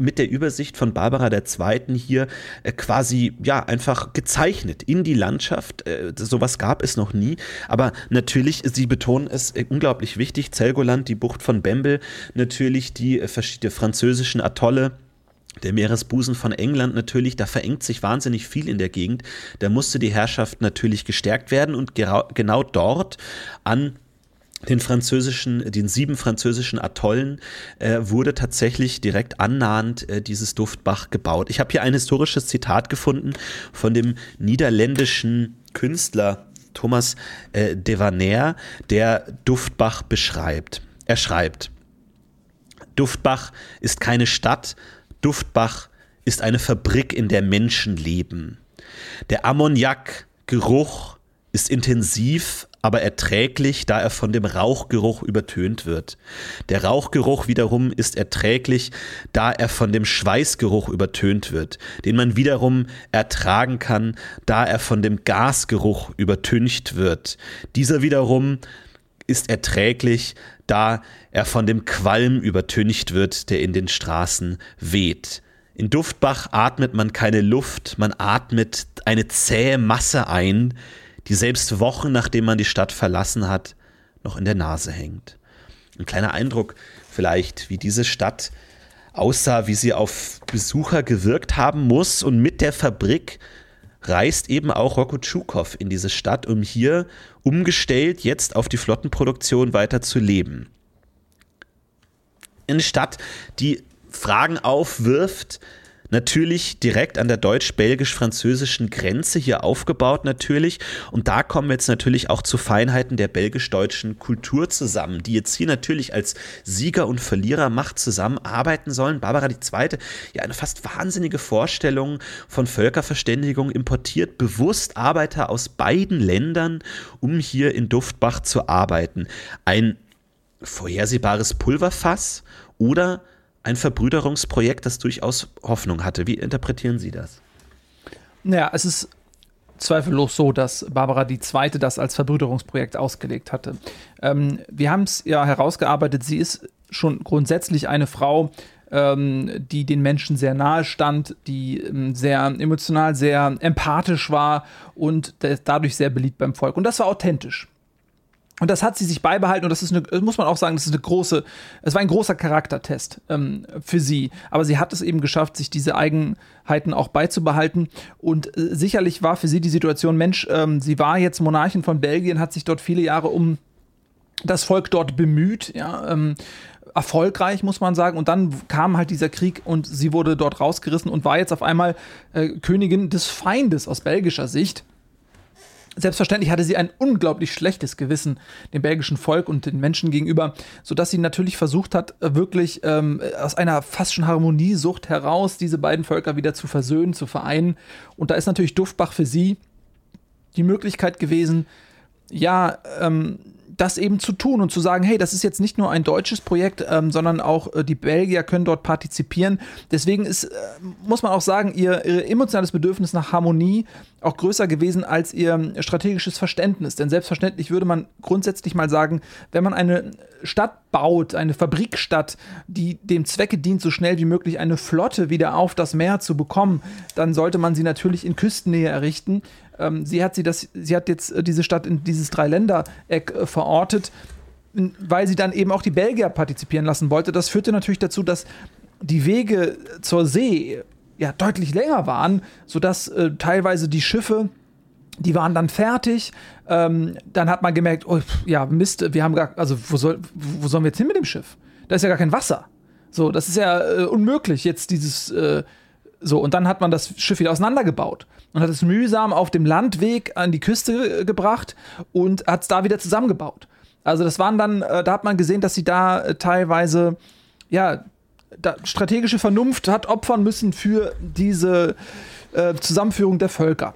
mit der Übersicht von Barbara II. hier äh, quasi ja einfach gezeichnet in die Landschaft. Äh, sowas gab es noch nie. Aber natürlich, Sie betonen es äh, unglaublich wichtig, Zelgoland, die Bucht von Bembel, natürlich die äh, verschiedenen französischen Atolle. Der Meeresbusen von England natürlich, da verengt sich wahnsinnig viel in der Gegend. Da musste die Herrschaft natürlich gestärkt werden und genau dort an den französischen, den sieben französischen Atollen äh, wurde tatsächlich direkt annahend äh, dieses Duftbach gebaut. Ich habe hier ein historisches Zitat gefunden von dem niederländischen Künstler Thomas äh, Devaner, der Duftbach beschreibt. Er schreibt, Duftbach ist keine Stadt, Duftbach ist eine Fabrik, in der Menschen leben. Der Ammoniakgeruch ist intensiv, aber erträglich, da er von dem Rauchgeruch übertönt wird. Der Rauchgeruch wiederum ist erträglich, da er von dem Schweißgeruch übertönt wird, den man wiederum ertragen kann, da er von dem Gasgeruch übertüncht wird. Dieser wiederum ist erträglich, da er von dem Qualm übertüncht wird, der in den Straßen weht. In Duftbach atmet man keine Luft, man atmet eine zähe Masse ein, die selbst Wochen nachdem man die Stadt verlassen hat, noch in der Nase hängt. Ein kleiner Eindruck vielleicht, wie diese Stadt aussah, wie sie auf Besucher gewirkt haben muss. Und mit der Fabrik reist eben auch Rocco Tschukow in diese Stadt, um hier umgestellt jetzt auf die Flottenproduktion weiter zu leben. Eine Stadt, die Fragen aufwirft, natürlich direkt an der deutsch-belgisch-französischen Grenze hier aufgebaut natürlich. Und da kommen wir jetzt natürlich auch zu Feinheiten der belgisch-deutschen Kultur zusammen, die jetzt hier natürlich als Sieger und Verlierermacht zusammenarbeiten sollen. Barbara II. ja eine fast wahnsinnige Vorstellung von Völkerverständigung importiert bewusst Arbeiter aus beiden Ländern, um hier in Duftbach zu arbeiten. Ein vorhersehbares Pulverfass oder ein Verbrüderungsprojekt, das durchaus Hoffnung hatte. Wie interpretieren Sie das? Naja, es ist zweifellos so, dass Barbara II. das als Verbrüderungsprojekt ausgelegt hatte. Ähm, wir haben es ja herausgearbeitet, sie ist schon grundsätzlich eine Frau, ähm, die den Menschen sehr nahe stand, die ähm, sehr emotional, sehr empathisch war und dadurch sehr beliebt beim Volk. Und das war authentisch. Und das hat sie sich beibehalten und das ist eine, muss man auch sagen, das ist eine große, es war ein großer Charaktertest ähm, für sie. Aber sie hat es eben geschafft, sich diese Eigenheiten auch beizubehalten. Und äh, sicherlich war für sie die Situation, Mensch, ähm, sie war jetzt Monarchin von Belgien, hat sich dort viele Jahre um das Volk dort bemüht, ja, ähm, erfolgreich, muss man sagen. Und dann kam halt dieser Krieg und sie wurde dort rausgerissen und war jetzt auf einmal äh, Königin des Feindes aus belgischer Sicht. Selbstverständlich hatte sie ein unglaublich schlechtes Gewissen dem belgischen Volk und den Menschen gegenüber, sodass sie natürlich versucht hat, wirklich ähm, aus einer fast schon Harmoniesucht heraus diese beiden Völker wieder zu versöhnen, zu vereinen. Und da ist natürlich Duftbach für sie die Möglichkeit gewesen, ja, ähm, das eben zu tun und zu sagen, hey, das ist jetzt nicht nur ein deutsches Projekt, ähm, sondern auch äh, die Belgier können dort partizipieren. Deswegen ist, äh, muss man auch sagen, ihr, ihr, emotionales Bedürfnis nach Harmonie auch größer gewesen als ihr strategisches Verständnis. Denn selbstverständlich würde man grundsätzlich mal sagen, wenn man eine Stadt baut, eine Fabrikstadt, die dem Zwecke dient, so schnell wie möglich eine Flotte wieder auf das Meer zu bekommen, dann sollte man sie natürlich in Küstennähe errichten. Ähm, sie hat sie das, sie hat jetzt äh, diese Stadt in dieses Dreiländereck äh, verortet, weil sie dann eben auch die Belgier partizipieren lassen wollte. Das führte natürlich dazu, dass die Wege zur See ja deutlich länger waren, sodass äh, teilweise die Schiffe die waren dann fertig. Ähm, dann hat man gemerkt, oh, ja, Mist, wir haben gar, also wo, soll, wo sollen wir jetzt hin mit dem Schiff? Da ist ja gar kein Wasser. So, das ist ja äh, unmöglich, jetzt dieses, äh, so, und dann hat man das Schiff wieder auseinandergebaut und hat es mühsam auf dem Landweg an die Küste gebracht und hat es da wieder zusammengebaut. Also das waren dann, äh, da hat man gesehen, dass sie da äh, teilweise, ja, da strategische Vernunft hat opfern müssen für diese äh, Zusammenführung der Völker.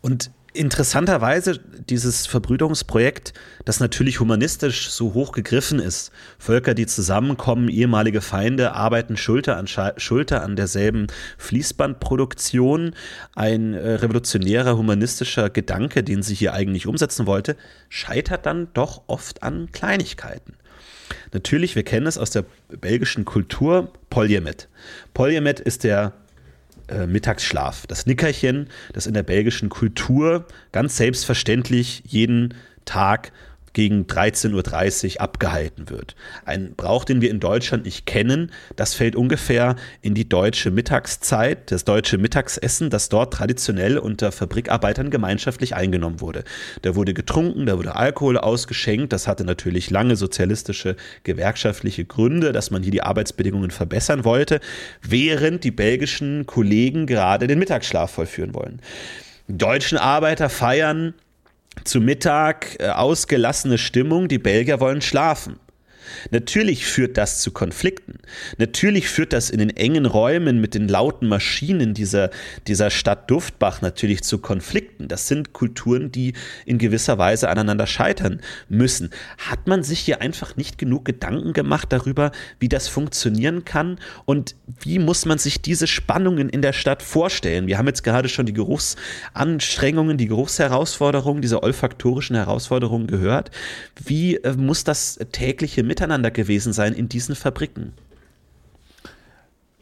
Und interessanterweise dieses Verbrüderungsprojekt, das natürlich humanistisch so hoch gegriffen ist. Völker, die zusammenkommen, ehemalige Feinde, arbeiten Schulter an Schulter an derselben Fließbandproduktion. Ein äh, revolutionärer humanistischer Gedanke, den sie hier eigentlich umsetzen wollte, scheitert dann doch oft an Kleinigkeiten. Natürlich, wir kennen es aus der belgischen Kultur, Poljemet. Poljemet ist der äh, Mittagsschlaf. Das Nickerchen, das in der belgischen Kultur ganz selbstverständlich jeden Tag gegen 13.30 Uhr abgehalten wird. Ein Brauch, den wir in Deutschland nicht kennen, das fällt ungefähr in die deutsche Mittagszeit, das deutsche Mittagsessen, das dort traditionell unter Fabrikarbeitern gemeinschaftlich eingenommen wurde. Da wurde getrunken, da wurde Alkohol ausgeschenkt, das hatte natürlich lange sozialistische gewerkschaftliche Gründe, dass man hier die Arbeitsbedingungen verbessern wollte, während die belgischen Kollegen gerade den Mittagsschlaf vollführen wollen. Deutschen Arbeiter feiern zu Mittag äh, ausgelassene Stimmung, die Belgier wollen schlafen. Natürlich führt das zu Konflikten. Natürlich führt das in den engen Räumen mit den lauten Maschinen dieser, dieser Stadt Duftbach natürlich zu Konflikten. Das sind Kulturen, die in gewisser Weise aneinander scheitern müssen. Hat man sich hier einfach nicht genug Gedanken gemacht darüber, wie das funktionieren kann und wie muss man sich diese Spannungen in der Stadt vorstellen? Wir haben jetzt gerade schon die Geruchsanstrengungen, die Geruchsherausforderungen, diese olfaktorischen Herausforderungen gehört. Wie äh, muss das tägliche Miteinander miteinander gewesen sein in diesen Fabriken.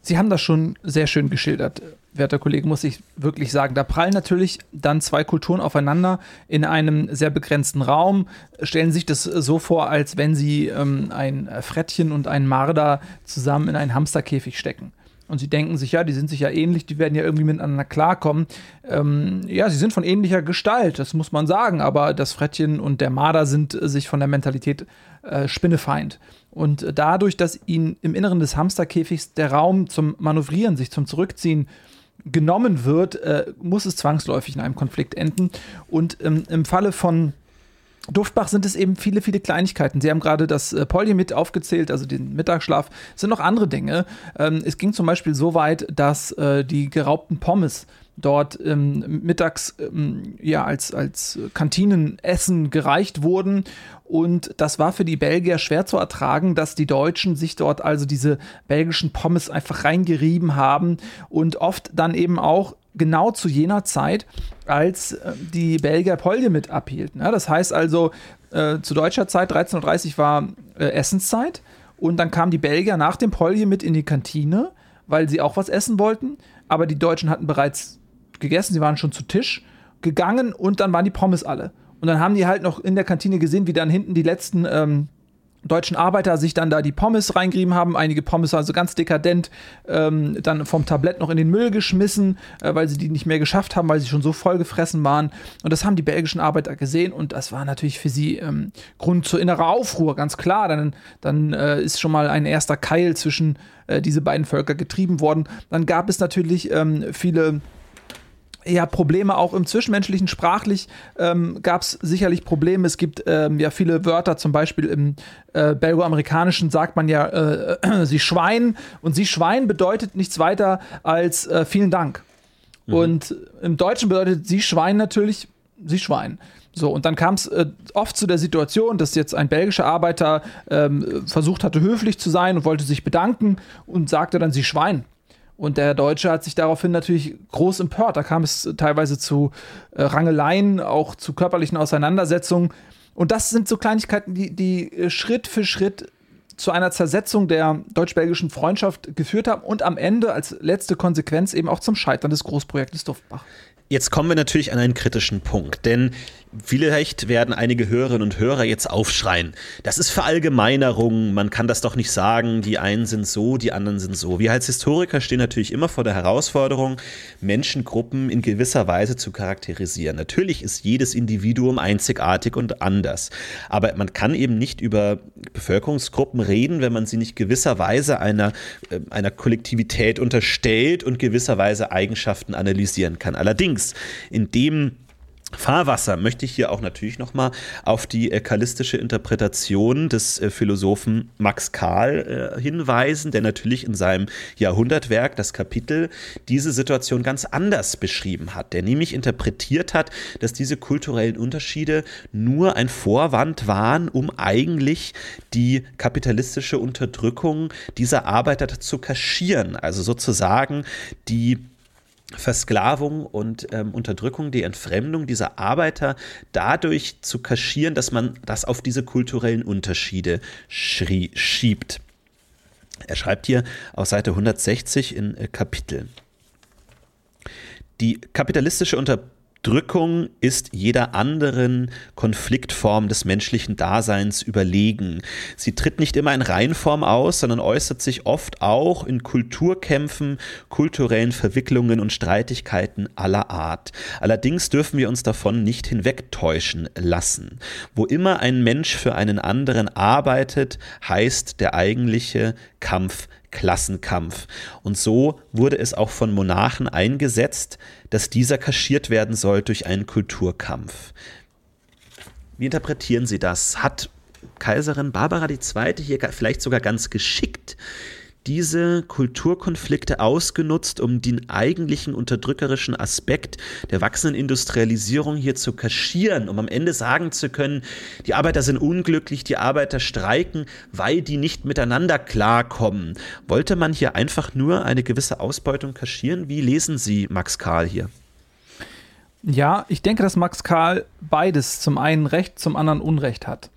Sie haben das schon sehr schön geschildert, werter Kollege, muss ich wirklich sagen. Da prallen natürlich dann zwei Kulturen aufeinander in einem sehr begrenzten Raum. Stellen sich das so vor, als wenn Sie ähm, ein Frettchen und ein Marder zusammen in einen Hamsterkäfig stecken. Und sie denken sich, ja, die sind sich ja ähnlich, die werden ja irgendwie miteinander klarkommen. Ähm, ja, sie sind von ähnlicher Gestalt, das muss man sagen, aber das Frettchen und der Marder sind sich von der Mentalität äh, Spinnefeind. Und dadurch, dass ihnen im Inneren des Hamsterkäfigs der Raum zum Manövrieren, sich zum Zurückziehen genommen wird, äh, muss es zwangsläufig in einem Konflikt enden. Und ähm, im Falle von Duftbach sind es eben viele, viele Kleinigkeiten. Sie haben gerade das äh, mit aufgezählt, also den Mittagsschlaf. Es sind noch andere Dinge. Ähm, es ging zum Beispiel so weit, dass äh, die geraubten Pommes dort ähm, mittags ähm, ja als, als Kantinenessen gereicht wurden. Und das war für die Belgier schwer zu ertragen, dass die Deutschen sich dort also diese belgischen Pommes einfach reingerieben haben und oft dann eben auch genau zu jener Zeit, als äh, die Belgier Polje mit abhielten. Ja, das heißt also, äh, zu deutscher Zeit, 13.30 Uhr war äh, Essenszeit und dann kamen die Belgier nach dem Polje mit in die Kantine, weil sie auch was essen wollten, aber die Deutschen hatten bereits gegessen, sie waren schon zu Tisch gegangen und dann waren die Pommes alle. Und dann haben die halt noch in der Kantine gesehen, wie dann hinten die letzten ähm, deutschen Arbeiter sich dann da die Pommes reingerieben haben. Einige Pommes also ganz dekadent ähm, dann vom Tablett noch in den Müll geschmissen, äh, weil sie die nicht mehr geschafft haben, weil sie schon so voll gefressen waren. Und das haben die belgischen Arbeiter gesehen und das war natürlich für sie ähm, Grund zur innerer Aufruhr, ganz klar. Dann, dann äh, ist schon mal ein erster Keil zwischen äh, diese beiden Völker getrieben worden. Dann gab es natürlich ähm, viele ja, Probleme auch im Zwischenmenschlichen. Sprachlich ähm, gab es sicherlich Probleme. Es gibt ähm, ja viele Wörter, zum Beispiel im äh, Belgo-Amerikanischen sagt man ja, äh, äh, [clears throat] sie Schwein. Und sie Schwein bedeutet nichts weiter als äh, vielen Dank. Mhm. Und im Deutschen bedeutet sie Schwein natürlich sie Schwein. So, und dann kam es äh, oft zu der Situation, dass jetzt ein belgischer Arbeiter ähm, versucht hatte, höflich zu sein und wollte sich bedanken und sagte dann sie Schwein. Und der Deutsche hat sich daraufhin natürlich groß empört. Da kam es teilweise zu äh, Rangeleien, auch zu körperlichen Auseinandersetzungen. Und das sind so Kleinigkeiten, die, die äh, Schritt für Schritt zu einer Zersetzung der deutsch-belgischen Freundschaft geführt haben und am Ende als letzte Konsequenz eben auch zum Scheitern des Großprojektes Duftbach. Jetzt kommen wir natürlich an einen kritischen Punkt, denn vielleicht werden einige Hörerinnen und Hörer jetzt aufschreien. Das ist Verallgemeinerung, man kann das doch nicht sagen, die einen sind so, die anderen sind so. Wir als Historiker stehen natürlich immer vor der Herausforderung, Menschengruppen in gewisser Weise zu charakterisieren. Natürlich ist jedes Individuum einzigartig und anders, aber man kann eben nicht über Bevölkerungsgruppen reden, wenn man sie nicht gewisserweise einer, äh, einer Kollektivität unterstellt und gewisserweise Eigenschaften analysieren kann. Allerdings Allerdings, in dem Fahrwasser möchte ich hier auch natürlich nochmal auf die äh, kalistische Interpretation des äh, Philosophen Max Karl äh, hinweisen, der natürlich in seinem Jahrhundertwerk, das Kapitel, diese Situation ganz anders beschrieben hat. Der nämlich interpretiert hat, dass diese kulturellen Unterschiede nur ein Vorwand waren, um eigentlich die kapitalistische Unterdrückung dieser Arbeiter zu kaschieren. Also sozusagen die Versklavung und ähm, Unterdrückung, die Entfremdung dieser Arbeiter dadurch zu kaschieren, dass man das auf diese kulturellen Unterschiede schiebt. Er schreibt hier auf Seite 160 in äh, Kapiteln. Die kapitalistische Unterdrückung Drückung ist jeder anderen Konfliktform des menschlichen Daseins überlegen. Sie tritt nicht immer in Reinform aus, sondern äußert sich oft auch in Kulturkämpfen, kulturellen Verwicklungen und Streitigkeiten aller Art. Allerdings dürfen wir uns davon nicht hinwegtäuschen lassen. Wo immer ein Mensch für einen anderen arbeitet, heißt der eigentliche Kampf Klassenkampf. Und so wurde es auch von Monarchen eingesetzt, dass dieser kaschiert werden soll durch einen Kulturkampf. Wie interpretieren Sie das? Hat Kaiserin Barbara II. hier vielleicht sogar ganz geschickt diese Kulturkonflikte ausgenutzt, um den eigentlichen unterdrückerischen Aspekt der wachsenden Industrialisierung hier zu kaschieren, um am Ende sagen zu können, die Arbeiter sind unglücklich, die Arbeiter streiken, weil die nicht miteinander klarkommen. Wollte man hier einfach nur eine gewisse Ausbeutung kaschieren? Wie lesen Sie Max Karl hier? Ja, ich denke, dass Max Karl beides zum einen Recht, zum anderen Unrecht hat.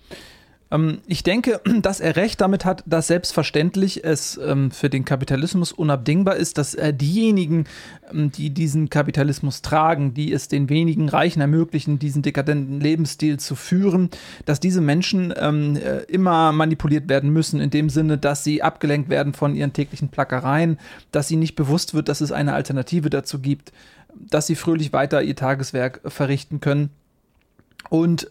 Ähm, ich denke, [clears throat] dass er recht damit hat, dass selbstverständlich es ähm, für den Kapitalismus unabdingbar ist, dass diejenigen, ähm, die diesen Kapitalismus tragen, die es den wenigen Reichen ermöglichen, diesen dekadenten Lebensstil zu führen, dass diese Menschen äh, immer manipuliert werden müssen, in dem Sinne, dass sie abgelenkt werden von ihren täglichen Plackereien, dass ihnen nicht bewusst wird, dass es eine Alternative dazu gibt, dass sie fröhlich weiter ihr Tageswerk verrichten können. Und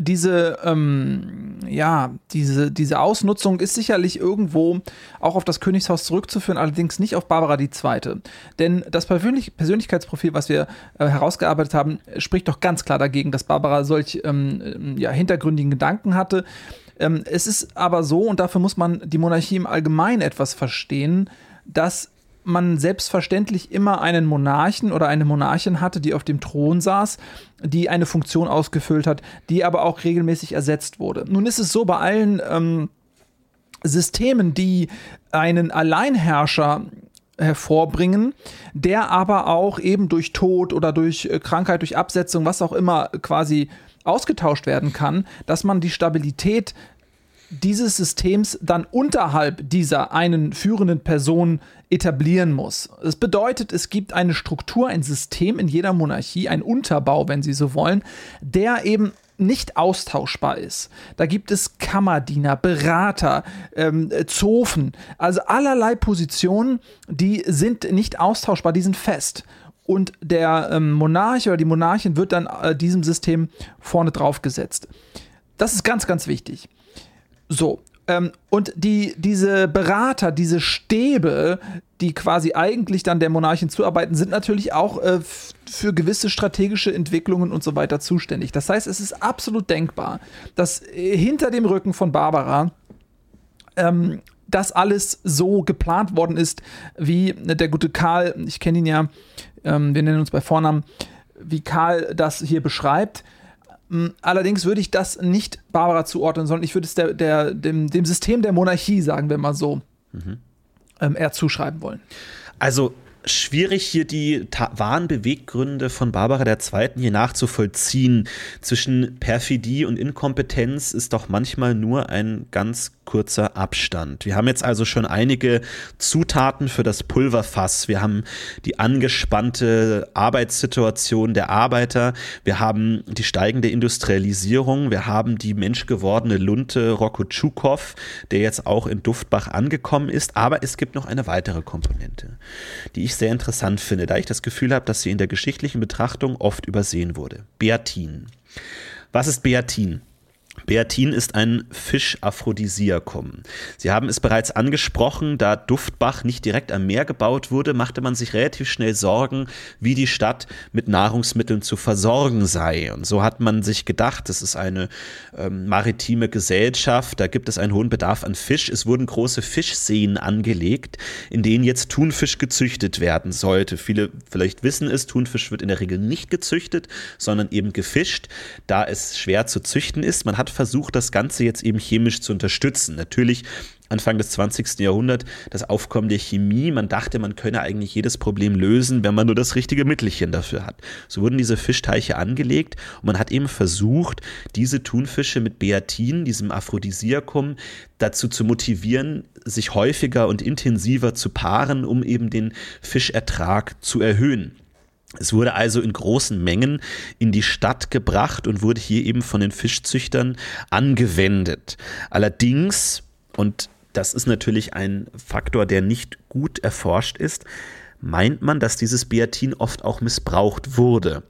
diese, ähm, ja, diese, diese Ausnutzung ist sicherlich irgendwo auch auf das Königshaus zurückzuführen, allerdings nicht auf Barbara II. Denn das Persönlich Persönlichkeitsprofil, was wir äh, herausgearbeitet haben, spricht doch ganz klar dagegen, dass Barbara solch ähm, ja, hintergründigen Gedanken hatte. Ähm, es ist aber so, und dafür muss man die Monarchie im Allgemeinen etwas verstehen, dass man selbstverständlich immer einen Monarchen oder eine Monarchin hatte, die auf dem Thron saß, die eine Funktion ausgefüllt hat, die aber auch regelmäßig ersetzt wurde. Nun ist es so bei allen ähm, Systemen, die einen Alleinherrscher hervorbringen, der aber auch eben durch Tod oder durch äh, Krankheit, durch Absetzung, was auch immer quasi ausgetauscht werden kann, dass man die Stabilität dieses Systems dann unterhalb dieser einen führenden Person etablieren muss. Das bedeutet, es gibt eine Struktur, ein System in jeder Monarchie, ein Unterbau, wenn Sie so wollen, der eben nicht austauschbar ist. Da gibt es Kammerdiener, Berater, ähm, Zofen, also allerlei Positionen, die sind nicht austauschbar, die sind fest. Und der ähm, Monarch oder die Monarchin wird dann äh, diesem System vorne drauf gesetzt. Das ist ganz, ganz wichtig. So. Ähm, und die, diese Berater, diese Stäbe, die quasi eigentlich dann der Monarchin zuarbeiten, sind natürlich auch äh, für gewisse strategische Entwicklungen und so weiter zuständig. Das heißt, es ist absolut denkbar, dass äh, hinter dem Rücken von Barbara ähm, das alles so geplant worden ist, wie der gute Karl, ich kenne ihn ja, ähm, wir nennen uns bei Vornamen, wie Karl das hier beschreibt. Hm, allerdings würde ich das nicht Barbara zuordnen, sondern ich würde es der, der, dem, dem System der Monarchie, sagen wir mal so, mhm. ähm, eher zuschreiben wollen. Also schwierig hier die wahren Beweggründe von Barbara II. hier nachzuvollziehen. Zwischen Perfidie und Inkompetenz ist doch manchmal nur ein ganz kurzer Abstand. Wir haben jetzt also schon einige Zutaten für das Pulverfass. Wir haben die angespannte Arbeitssituation der Arbeiter. Wir haben die steigende Industrialisierung. Wir haben die menschgewordene Lunte Rokotschukow, der jetzt auch in Duftbach angekommen ist. Aber es gibt noch eine weitere Komponente, die ich sehr interessant finde, da ich das Gefühl habe, dass sie in der geschichtlichen Betrachtung oft übersehen wurde. Beatin. Was ist Beatin? Beatin ist ein Fischaphrodisiakum. Sie haben es bereits angesprochen, da Duftbach nicht direkt am Meer gebaut wurde, machte man sich relativ schnell Sorgen, wie die Stadt mit Nahrungsmitteln zu versorgen sei. Und so hat man sich gedacht, das ist eine ähm, maritime Gesellschaft, da gibt es einen hohen Bedarf an Fisch. Es wurden große Fischseen angelegt, in denen jetzt Thunfisch gezüchtet werden sollte. Viele vielleicht wissen es, Thunfisch wird in der Regel nicht gezüchtet, sondern eben gefischt, da es schwer zu züchten ist. Man hat versucht, das Ganze jetzt eben chemisch zu unterstützen. Natürlich Anfang des 20. Jahrhunderts das Aufkommen der Chemie. Man dachte, man könne eigentlich jedes Problem lösen, wenn man nur das richtige Mittelchen dafür hat. So wurden diese Fischteiche angelegt und man hat eben versucht, diese Thunfische mit Beatin, diesem Aphrodisiakum, dazu zu motivieren, sich häufiger und intensiver zu paaren, um eben den Fischertrag zu erhöhen. Es wurde also in großen Mengen in die Stadt gebracht und wurde hier eben von den Fischzüchtern angewendet. Allerdings, und das ist natürlich ein Faktor, der nicht gut erforscht ist, meint man, dass dieses Beatin oft auch missbraucht wurde.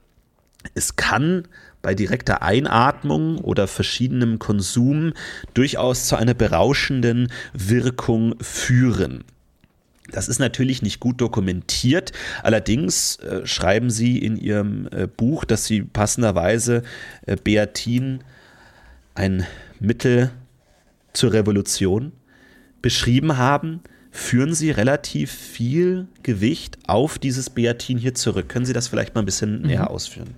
Es kann bei direkter Einatmung oder verschiedenem Konsum durchaus zu einer berauschenden Wirkung führen. Das ist natürlich nicht gut dokumentiert. Allerdings äh, schreiben Sie in Ihrem äh, Buch, dass Sie passenderweise äh, Beatin ein Mittel zur Revolution beschrieben haben. Führen Sie relativ viel Gewicht auf dieses Beatin hier zurück. Können Sie das vielleicht mal ein bisschen mhm. näher ausführen?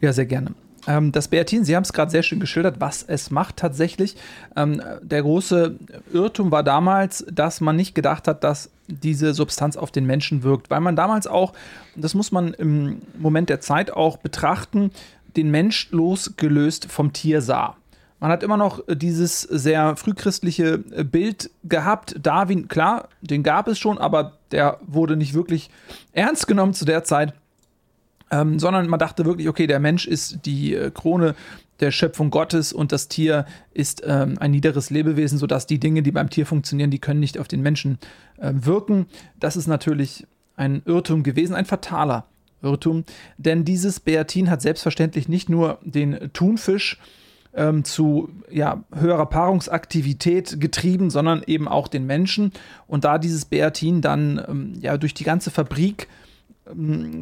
Ja, sehr gerne. Ähm, das Beatin, Sie haben es gerade sehr schön geschildert, was es macht tatsächlich. Ähm, der große Irrtum war damals, dass man nicht gedacht hat, dass diese Substanz auf den Menschen wirkt, weil man damals auch, das muss man im Moment der Zeit auch betrachten, den Mensch losgelöst vom Tier sah. Man hat immer noch dieses sehr frühchristliche Bild gehabt. Darwin, klar, den gab es schon, aber der wurde nicht wirklich ernst genommen zu der Zeit. Ähm, sondern man dachte wirklich, okay, der Mensch ist die äh, Krone der Schöpfung Gottes und das Tier ist ähm, ein niederes Lebewesen, sodass die Dinge, die beim Tier funktionieren, die können nicht auf den Menschen äh, wirken. Das ist natürlich ein Irrtum gewesen, ein fataler Irrtum, denn dieses Beatin hat selbstverständlich nicht nur den Thunfisch ähm, zu ja, höherer Paarungsaktivität getrieben, sondern eben auch den Menschen. Und da dieses Beatin dann ähm, ja durch die ganze Fabrik ähm,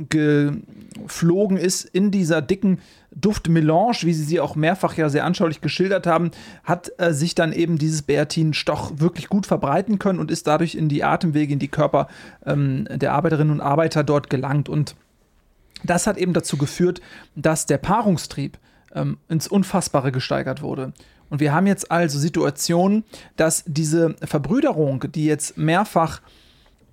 geflogen ist in dieser dicken Duftmelange, wie Sie sie auch mehrfach ja sehr anschaulich geschildert haben, hat äh, sich dann eben dieses Beatin-Stoch wirklich gut verbreiten können und ist dadurch in die Atemwege, in die Körper ähm, der Arbeiterinnen und Arbeiter dort gelangt. Und das hat eben dazu geführt, dass der Paarungstrieb ähm, ins Unfassbare gesteigert wurde. Und wir haben jetzt also Situationen, dass diese Verbrüderung, die jetzt mehrfach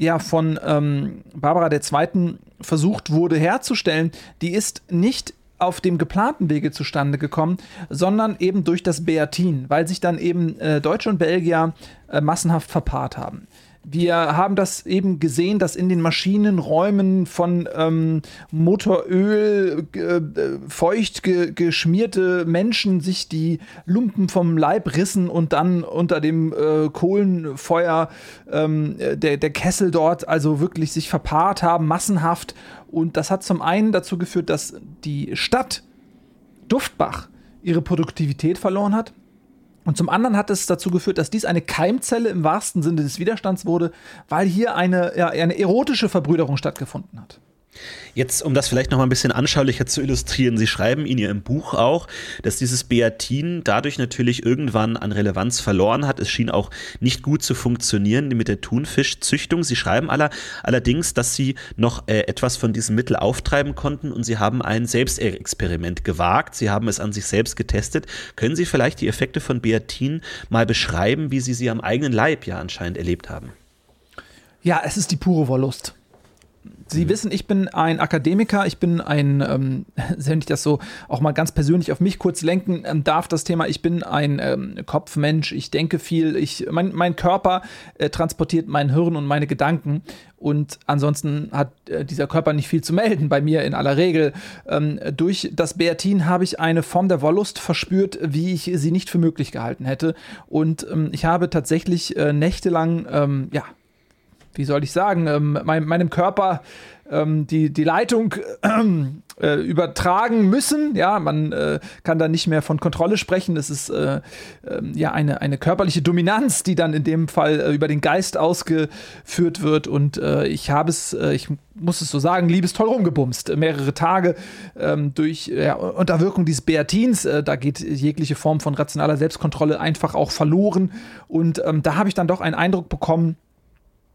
ja von ähm, Barbara II. versucht wurde herzustellen, die ist nicht auf dem geplanten Wege zustande gekommen, sondern eben durch das Beatin, weil sich dann eben äh, Deutsche und Belgier äh, massenhaft verpaart haben. Wir haben das eben gesehen, dass in den Maschinenräumen von ähm, Motoröl äh, feucht ge geschmierte Menschen sich die Lumpen vom Leib rissen und dann unter dem äh, Kohlenfeuer ähm, der, der Kessel dort also wirklich sich verpaart haben, massenhaft. Und das hat zum einen dazu geführt, dass die Stadt Duftbach ihre Produktivität verloren hat und zum anderen hat es dazu geführt, dass dies eine Keimzelle im wahrsten Sinne des Widerstands wurde, weil hier eine, ja, eine erotische Verbrüderung stattgefunden hat. Jetzt, um das vielleicht noch mal ein bisschen anschaulicher zu illustrieren, Sie schreiben in Ihrem Buch auch, dass dieses Beatin dadurch natürlich irgendwann an Relevanz verloren hat. Es schien auch nicht gut zu funktionieren mit der Thunfischzüchtung. Sie schreiben aller, allerdings, dass Sie noch äh, etwas von diesem Mittel auftreiben konnten und Sie haben ein Selbstexperiment gewagt. Sie haben es an sich selbst getestet. Können Sie vielleicht die Effekte von Beatin mal beschreiben, wie Sie sie am eigenen Leib ja anscheinend erlebt haben? Ja, es ist die pure Wollust. Sie mhm. wissen, ich bin ein Akademiker, ich bin ein, ähm, [laughs] wenn ich das so auch mal ganz persönlich auf mich kurz lenken ähm, darf, das Thema, ich bin ein ähm, Kopfmensch, ich denke viel, ich, mein, mein Körper äh, transportiert mein Hirn und meine Gedanken und ansonsten hat äh, dieser Körper nicht viel zu melden bei mir in aller Regel. Ähm, durch das Beatin habe ich eine Form der Wollust verspürt, wie ich sie nicht für möglich gehalten hätte und ähm, ich habe tatsächlich äh, nächtelang, ähm, ja, wie soll ich sagen, ähm, mein, meinem Körper ähm, die, die Leitung äh, übertragen müssen. Ja, man äh, kann da nicht mehr von Kontrolle sprechen. Es ist äh, ähm, ja eine, eine körperliche Dominanz, die dann in dem Fall äh, über den Geist ausgeführt wird. Und äh, ich habe es, äh, ich muss es so sagen, liebestoll rumgebumst. Mehrere Tage ähm, durch ja, unter Wirkung dieses Beatins. da geht jegliche Form von rationaler Selbstkontrolle einfach auch verloren. Und ähm, da habe ich dann doch einen Eindruck bekommen,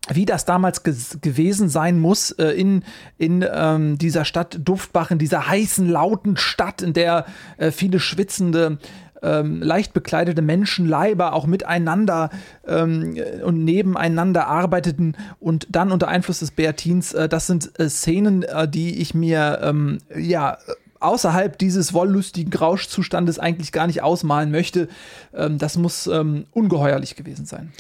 wie das damals gewesen sein muss äh, in, in ähm, dieser Stadt Duftbach, in dieser heißen, lauten Stadt, in der äh, viele schwitzende, ähm, leicht bekleidete Menschenleiber auch miteinander ähm, und nebeneinander arbeiteten und dann unter Einfluss des Beatins. Äh, das sind äh, Szenen, äh, die ich mir ähm, ja außerhalb dieses wollüstigen Grauschzustandes eigentlich gar nicht ausmalen möchte. Ähm, das muss ähm, ungeheuerlich gewesen sein.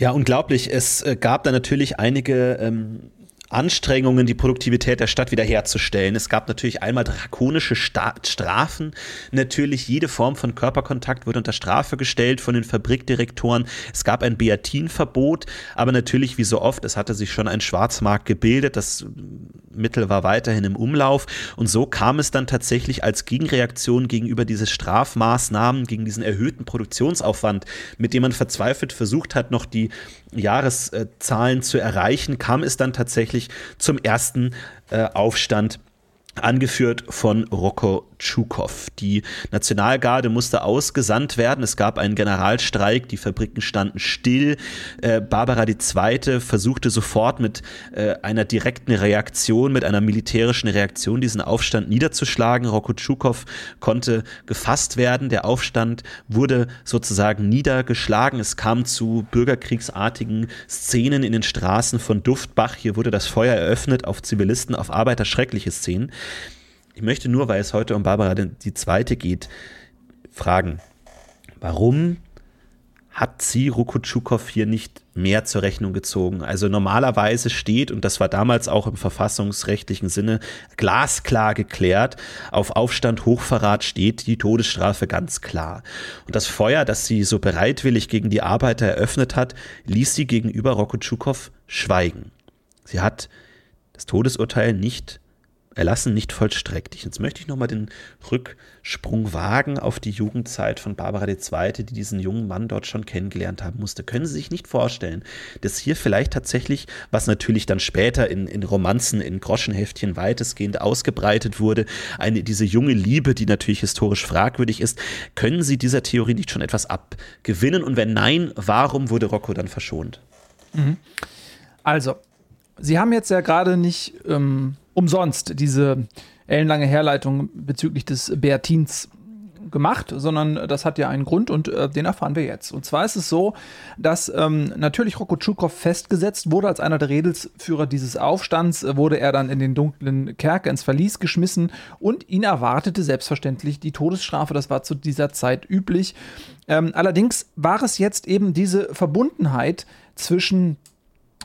Ja, unglaublich. Es äh, gab da natürlich einige ähm, Anstrengungen, die Produktivität der Stadt wiederherzustellen. Es gab natürlich einmal drakonische Sta Strafen. Natürlich jede Form von Körperkontakt wurde unter Strafe gestellt von den Fabrikdirektoren. Es gab ein Beatinverbot, aber natürlich wie so oft, es hatte sich schon ein Schwarzmarkt gebildet. Das Mittel war weiterhin im Umlauf. Und so kam es dann tatsächlich als Gegenreaktion gegenüber diese Strafmaßnahmen, gegen diesen erhöhten Produktionsaufwand, mit dem man verzweifelt versucht hat, noch die Jahreszahlen zu erreichen, kam es dann tatsächlich zum ersten äh, Aufstand angeführt von Roko Tschukow. Die Nationalgarde musste ausgesandt werden. Es gab einen Generalstreik, die Fabriken standen still. Äh, Barbara II. versuchte sofort mit äh, einer direkten Reaktion, mit einer militärischen Reaktion diesen Aufstand niederzuschlagen. Roko Tschukow konnte gefasst werden. Der Aufstand wurde sozusagen niedergeschlagen. Es kam zu bürgerkriegsartigen Szenen in den Straßen von Duftbach. Hier wurde das Feuer eröffnet auf Zivilisten, auf Arbeiter, schreckliche Szenen. Ich möchte nur, weil es heute um Barbara die zweite geht, fragen, warum hat sie Rukutschukow hier nicht mehr zur Rechnung gezogen. Also normalerweise steht, und das war damals auch im verfassungsrechtlichen Sinne glasklar geklärt, auf Aufstand, Hochverrat steht die Todesstrafe ganz klar. Und das Feuer, das sie so bereitwillig gegen die Arbeiter eröffnet hat, ließ sie gegenüber Rokutschukow schweigen. Sie hat das Todesurteil nicht erlassen, nicht vollstreckt. Jetzt möchte ich nochmal den Rücksprung wagen auf die Jugendzeit von Barbara II., die diesen jungen Mann dort schon kennengelernt haben musste. Können Sie sich nicht vorstellen, dass hier vielleicht tatsächlich, was natürlich dann später in, in Romanzen, in Groschenheftchen weitestgehend ausgebreitet wurde, eine, diese junge Liebe, die natürlich historisch fragwürdig ist, können Sie dieser Theorie nicht schon etwas abgewinnen? Und wenn nein, warum wurde Rocco dann verschont? Mhm. Also, Sie haben jetzt ja gerade nicht ähm, umsonst diese ellenlange Herleitung bezüglich des Beatins gemacht, sondern das hat ja einen Grund und äh, den erfahren wir jetzt. Und zwar ist es so, dass ähm, natürlich Roko Tschukow festgesetzt wurde als einer der Redelsführer dieses Aufstands, äh, wurde er dann in den dunklen Kerker ins Verlies geschmissen und ihn erwartete selbstverständlich die Todesstrafe. Das war zu dieser Zeit üblich. Ähm, allerdings war es jetzt eben diese Verbundenheit zwischen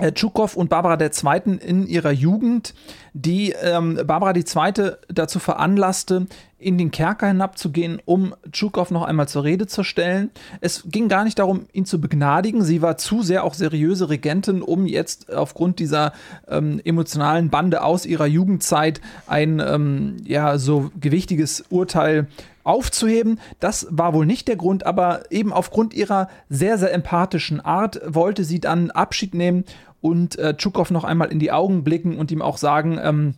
Tschukow und Barbara II. in ihrer Jugend, die ähm, Barbara II. dazu veranlasste, in den Kerker hinabzugehen, um Tschukow noch einmal zur Rede zu stellen. Es ging gar nicht darum, ihn zu begnadigen. Sie war zu sehr auch seriöse Regentin, um jetzt aufgrund dieser ähm, emotionalen Bande aus ihrer Jugendzeit ein ähm, ja so gewichtiges Urteil aufzuheben. Das war wohl nicht der Grund, aber eben aufgrund ihrer sehr, sehr empathischen Art wollte sie dann Abschied nehmen und äh, Tschukow noch einmal in die Augen blicken und ihm auch sagen, ähm,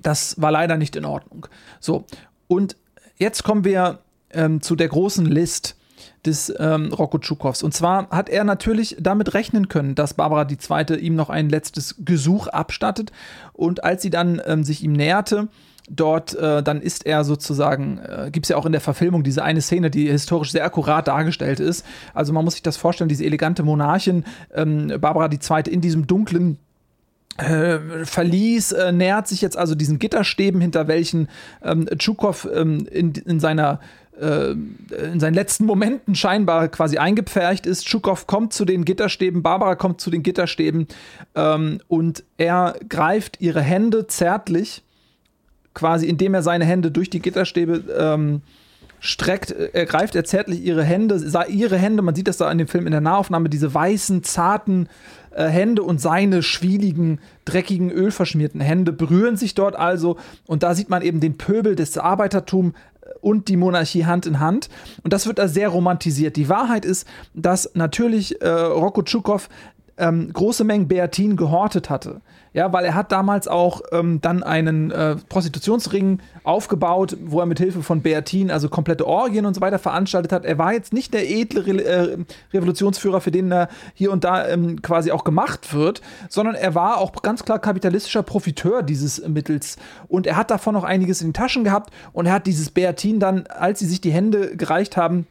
das war leider nicht in Ordnung. So, und jetzt kommen wir ähm, zu der großen List des ähm, Rocco Tschukows. Und zwar hat er natürlich damit rechnen können, dass Barbara II. ihm noch ein letztes Gesuch abstattet. Und als sie dann ähm, sich ihm näherte, dort, äh, dann ist er sozusagen, äh, gibt es ja auch in der Verfilmung diese eine Szene, die historisch sehr akkurat dargestellt ist. Also man muss sich das vorstellen, diese elegante Monarchin, ähm, Barbara II. in diesem dunklen äh, Verlies äh, nähert sich jetzt also diesen Gitterstäben, hinter welchen ähm, Tschukow ähm, in, in seiner äh, in seinen letzten Momenten scheinbar quasi eingepfercht ist. Tschukow kommt zu den Gitterstäben, Barbara kommt zu den Gitterstäben ähm, und er greift ihre Hände zärtlich quasi indem er seine Hände durch die Gitterstäbe ähm, streckt, äh, ergreift er zärtlich ihre Hände, ihre Hände, man sieht das da in dem Film in der Nahaufnahme, diese weißen, zarten äh, Hände und seine schwieligen, dreckigen, ölverschmierten Hände berühren sich dort also und da sieht man eben den Pöbel des Arbeitertums äh, und die Monarchie Hand in Hand. Und das wird da sehr romantisiert. Die Wahrheit ist, dass natürlich äh, Rocco Tschukov ähm, große Mengen Beatin gehortet hatte. Ja, weil er hat damals auch ähm, dann einen äh, Prostitutionsring aufgebaut, wo er mit Hilfe von Beatin also komplette Orgien und so weiter veranstaltet hat. Er war jetzt nicht der edle Re äh, Revolutionsführer, für den er hier und da ähm, quasi auch gemacht wird, sondern er war auch ganz klar kapitalistischer Profiteur dieses Mittels. Und er hat davon noch einiges in den Taschen gehabt und er hat dieses Beatin dann, als sie sich die Hände gereicht haben,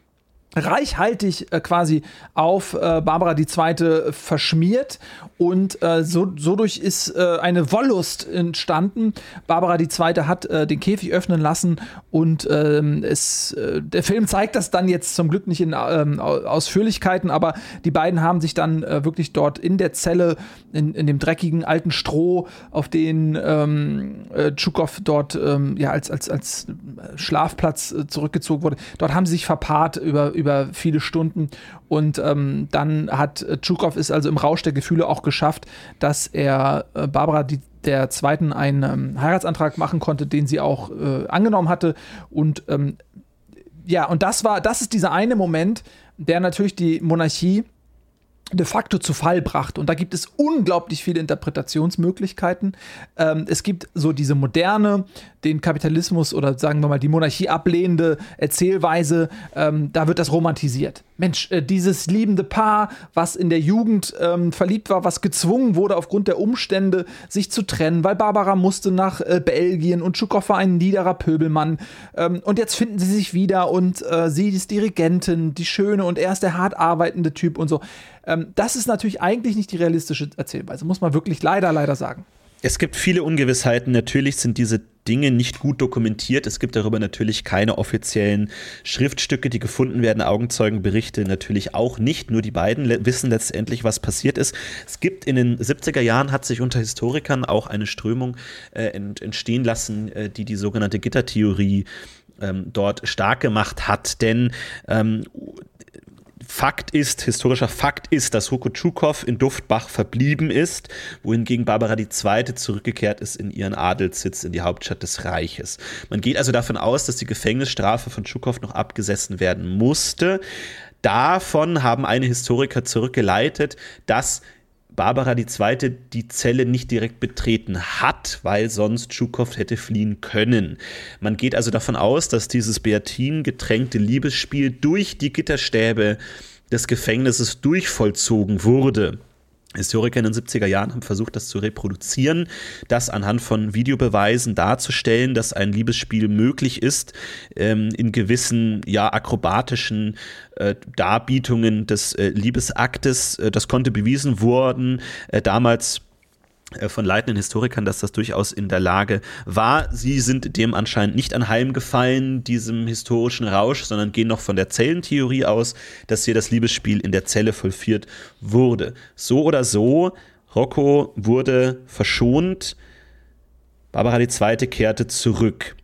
reichhaltig äh, quasi auf äh, Barbara II. verschmiert und äh, so, so durch ist äh, eine Wollust entstanden. Barbara II. hat äh, den Käfig öffnen lassen und ähm, es, äh, der Film zeigt das dann jetzt zum Glück nicht in ähm, Ausführlichkeiten, aber die beiden haben sich dann wirklich dort in der Zelle, in, in dem dreckigen alten Stroh, auf den ähm, Tschukow dort ähm, ja, als, als, als Schlafplatz zurückgezogen wurde, dort haben sie sich verpaart über, über über viele Stunden. Und ähm, dann hat Tschukov ist also im Rausch der Gefühle auch geschafft, dass er äh, Barbara die, der Zweiten einen ähm, Heiratsantrag machen konnte, den sie auch äh, angenommen hatte. Und ähm, ja, und das war, das ist dieser eine Moment, der natürlich die Monarchie de facto zu Fall brachte. Und da gibt es unglaublich viele Interpretationsmöglichkeiten. Ähm, es gibt so diese moderne, den Kapitalismus oder sagen wir mal die Monarchie ablehnende Erzählweise. Ähm, da wird das romantisiert. Mensch, äh, dieses liebende Paar, was in der Jugend ähm, verliebt war, was gezwungen wurde aufgrund der Umstände, sich zu trennen, weil Barbara musste nach äh, Belgien und Schukow war ein niederer Pöbelmann. Ähm, und jetzt finden sie sich wieder und äh, sie ist Dirigentin, die Schöne und er ist der hart arbeitende Typ und so. Ähm, das ist natürlich eigentlich nicht die realistische Erzählweise, muss man wirklich leider, leider sagen. Es gibt viele Ungewissheiten. Natürlich sind diese Dinge nicht gut dokumentiert. Es gibt darüber natürlich keine offiziellen Schriftstücke, die gefunden werden. Augenzeugenberichte natürlich auch nicht. Nur die beiden wissen letztendlich, was passiert ist. Es gibt in den 70er Jahren, hat sich unter Historikern auch eine Strömung äh, ent entstehen lassen, äh, die die sogenannte Gittertheorie ähm, dort stark gemacht hat. Denn ähm, Fakt ist, historischer Fakt ist, dass Tschukov in Duftbach verblieben ist, wohingegen Barbara II. zurückgekehrt ist in ihren Adelssitz in die Hauptstadt des Reiches. Man geht also davon aus, dass die Gefängnisstrafe von Tschukov noch abgesessen werden musste. Davon haben eine Historiker zurückgeleitet, dass Barbara II. die Zelle nicht direkt betreten hat, weil sonst Tschukow hätte fliehen können. Man geht also davon aus, dass dieses Beatin getränkte Liebesspiel durch die Gitterstäbe des Gefängnisses durchvollzogen wurde. Historiker in den 70er Jahren haben versucht, das zu reproduzieren, das anhand von Videobeweisen darzustellen, dass ein Liebesspiel möglich ist, ähm, in gewissen, ja, akrobatischen äh, Darbietungen des äh, Liebesaktes. Äh, das konnte bewiesen worden. Äh, damals von leitenden Historikern, dass das durchaus in der Lage war. Sie sind dem anscheinend nicht anheimgefallen, diesem historischen Rausch, sondern gehen noch von der Zellentheorie aus, dass hier das Liebesspiel in der Zelle vollführt wurde. So oder so, Rocco wurde verschont, Barbara II. kehrte zurück.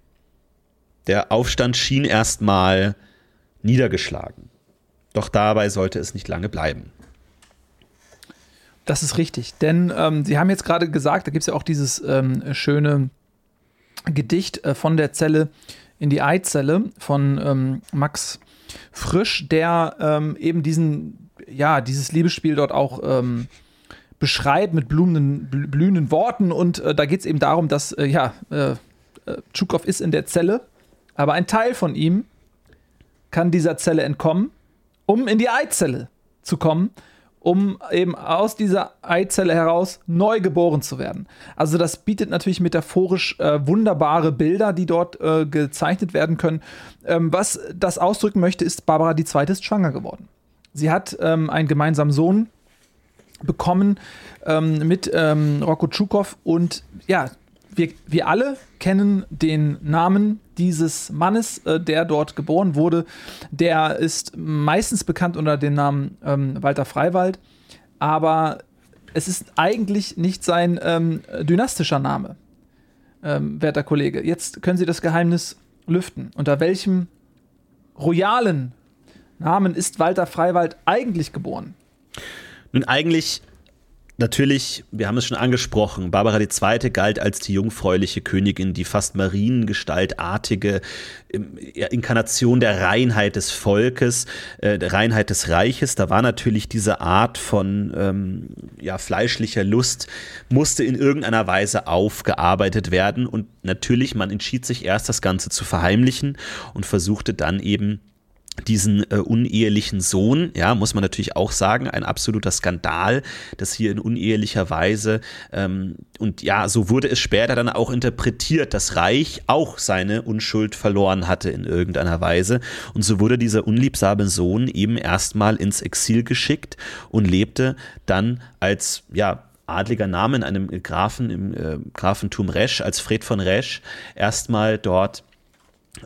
Der Aufstand schien erstmal niedergeschlagen. Doch dabei sollte es nicht lange bleiben. Das ist richtig, denn ähm, Sie haben jetzt gerade gesagt, da gibt es ja auch dieses ähm, schöne Gedicht äh, von der Zelle in die Eizelle von ähm, Max Frisch, der ähm, eben diesen, ja, dieses Liebesspiel dort auch ähm, beschreibt mit blumenden, blühenden Worten. Und äh, da geht es eben darum, dass, äh, ja, äh, äh, Tschukow ist in der Zelle, aber ein Teil von ihm kann dieser Zelle entkommen, um in die Eizelle zu kommen um eben aus dieser Eizelle heraus neu geboren zu werden. Also das bietet natürlich metaphorisch äh, wunderbare Bilder, die dort äh, gezeichnet werden können. Ähm, was das ausdrücken möchte, ist, Barbara die Zweite ist schwanger geworden. Sie hat ähm, einen gemeinsamen Sohn bekommen ähm, mit ähm, Rocco Tschukov und ja, wir, wir alle kennen den Namen dieses Mannes, äh, der dort geboren wurde. Der ist meistens bekannt unter dem Namen ähm, Walter Freiwald, aber es ist eigentlich nicht sein ähm, dynastischer Name, ähm, werter Kollege. Jetzt können Sie das Geheimnis lüften. Unter welchem royalen Namen ist Walter Freiwald eigentlich geboren? Nun, eigentlich Natürlich, wir haben es schon angesprochen, Barbara II. galt als die jungfräuliche Königin, die fast mariengestaltartige ähm, Inkarnation der Reinheit des Volkes, äh, der Reinheit des Reiches. Da war natürlich diese Art von ähm, ja, fleischlicher Lust, musste in irgendeiner Weise aufgearbeitet werden. Und natürlich, man entschied sich erst, das Ganze zu verheimlichen und versuchte dann eben diesen äh, unehelichen Sohn, ja, muss man natürlich auch sagen, ein absoluter Skandal, dass hier in unehelicher Weise ähm, und ja, so wurde es später dann auch interpretiert, dass Reich auch seine Unschuld verloren hatte in irgendeiner Weise. Und so wurde dieser unliebsame Sohn eben erstmal ins Exil geschickt und lebte dann als ja adliger Name in einem Grafen im äh, Grafentum Resch als Fred von Resch erstmal dort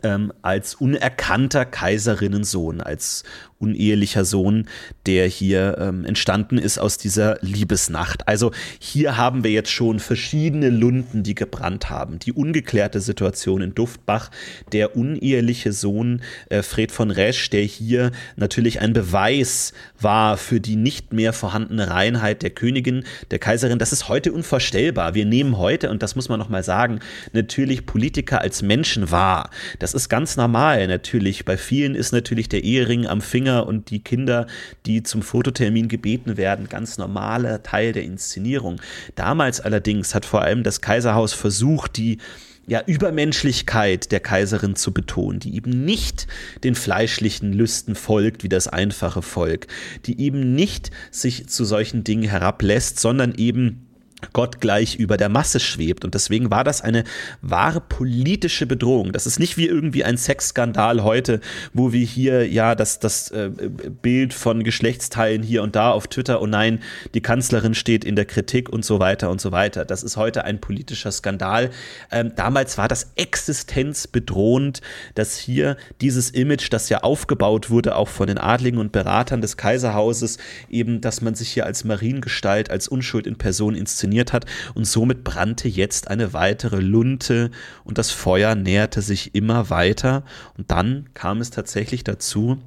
ähm, als unerkannter Kaiserinnensohn, als unehelicher Sohn, der hier ähm, entstanden ist aus dieser Liebesnacht. Also hier haben wir jetzt schon verschiedene Lunden, die gebrannt haben. Die ungeklärte Situation in Duftbach, der uneheliche Sohn äh, Fred von Resch, der hier natürlich ein Beweis war für die nicht mehr vorhandene Reinheit der Königin, der Kaiserin. Das ist heute unvorstellbar. Wir nehmen heute, und das muss man nochmal sagen, natürlich Politiker als Menschen wahr. Das ist ganz normal natürlich. Bei vielen ist natürlich der Ehering am Finger Finger und die Kinder, die zum Fototermin gebeten werden, ganz normaler Teil der Inszenierung. Damals allerdings hat vor allem das Kaiserhaus versucht, die ja, Übermenschlichkeit der Kaiserin zu betonen, die eben nicht den fleischlichen Lüsten folgt wie das einfache Volk, die eben nicht sich zu solchen Dingen herablässt, sondern eben Gott gleich über der Masse schwebt. Und deswegen war das eine wahre politische Bedrohung. Das ist nicht wie irgendwie ein Sexskandal heute, wo wir hier ja das, das äh, Bild von Geschlechtsteilen hier und da auf Twitter, oh nein, die Kanzlerin steht in der Kritik und so weiter und so weiter. Das ist heute ein politischer Skandal. Ähm, damals war das existenzbedrohend, dass hier dieses Image, das ja aufgebaut wurde, auch von den Adligen und Beratern des Kaiserhauses, eben, dass man sich hier als Mariengestalt, als Unschuld in Person inszeniert, funktioniert hat und somit brannte jetzt eine weitere Lunte und das Feuer näherte sich immer weiter und dann kam es tatsächlich dazu,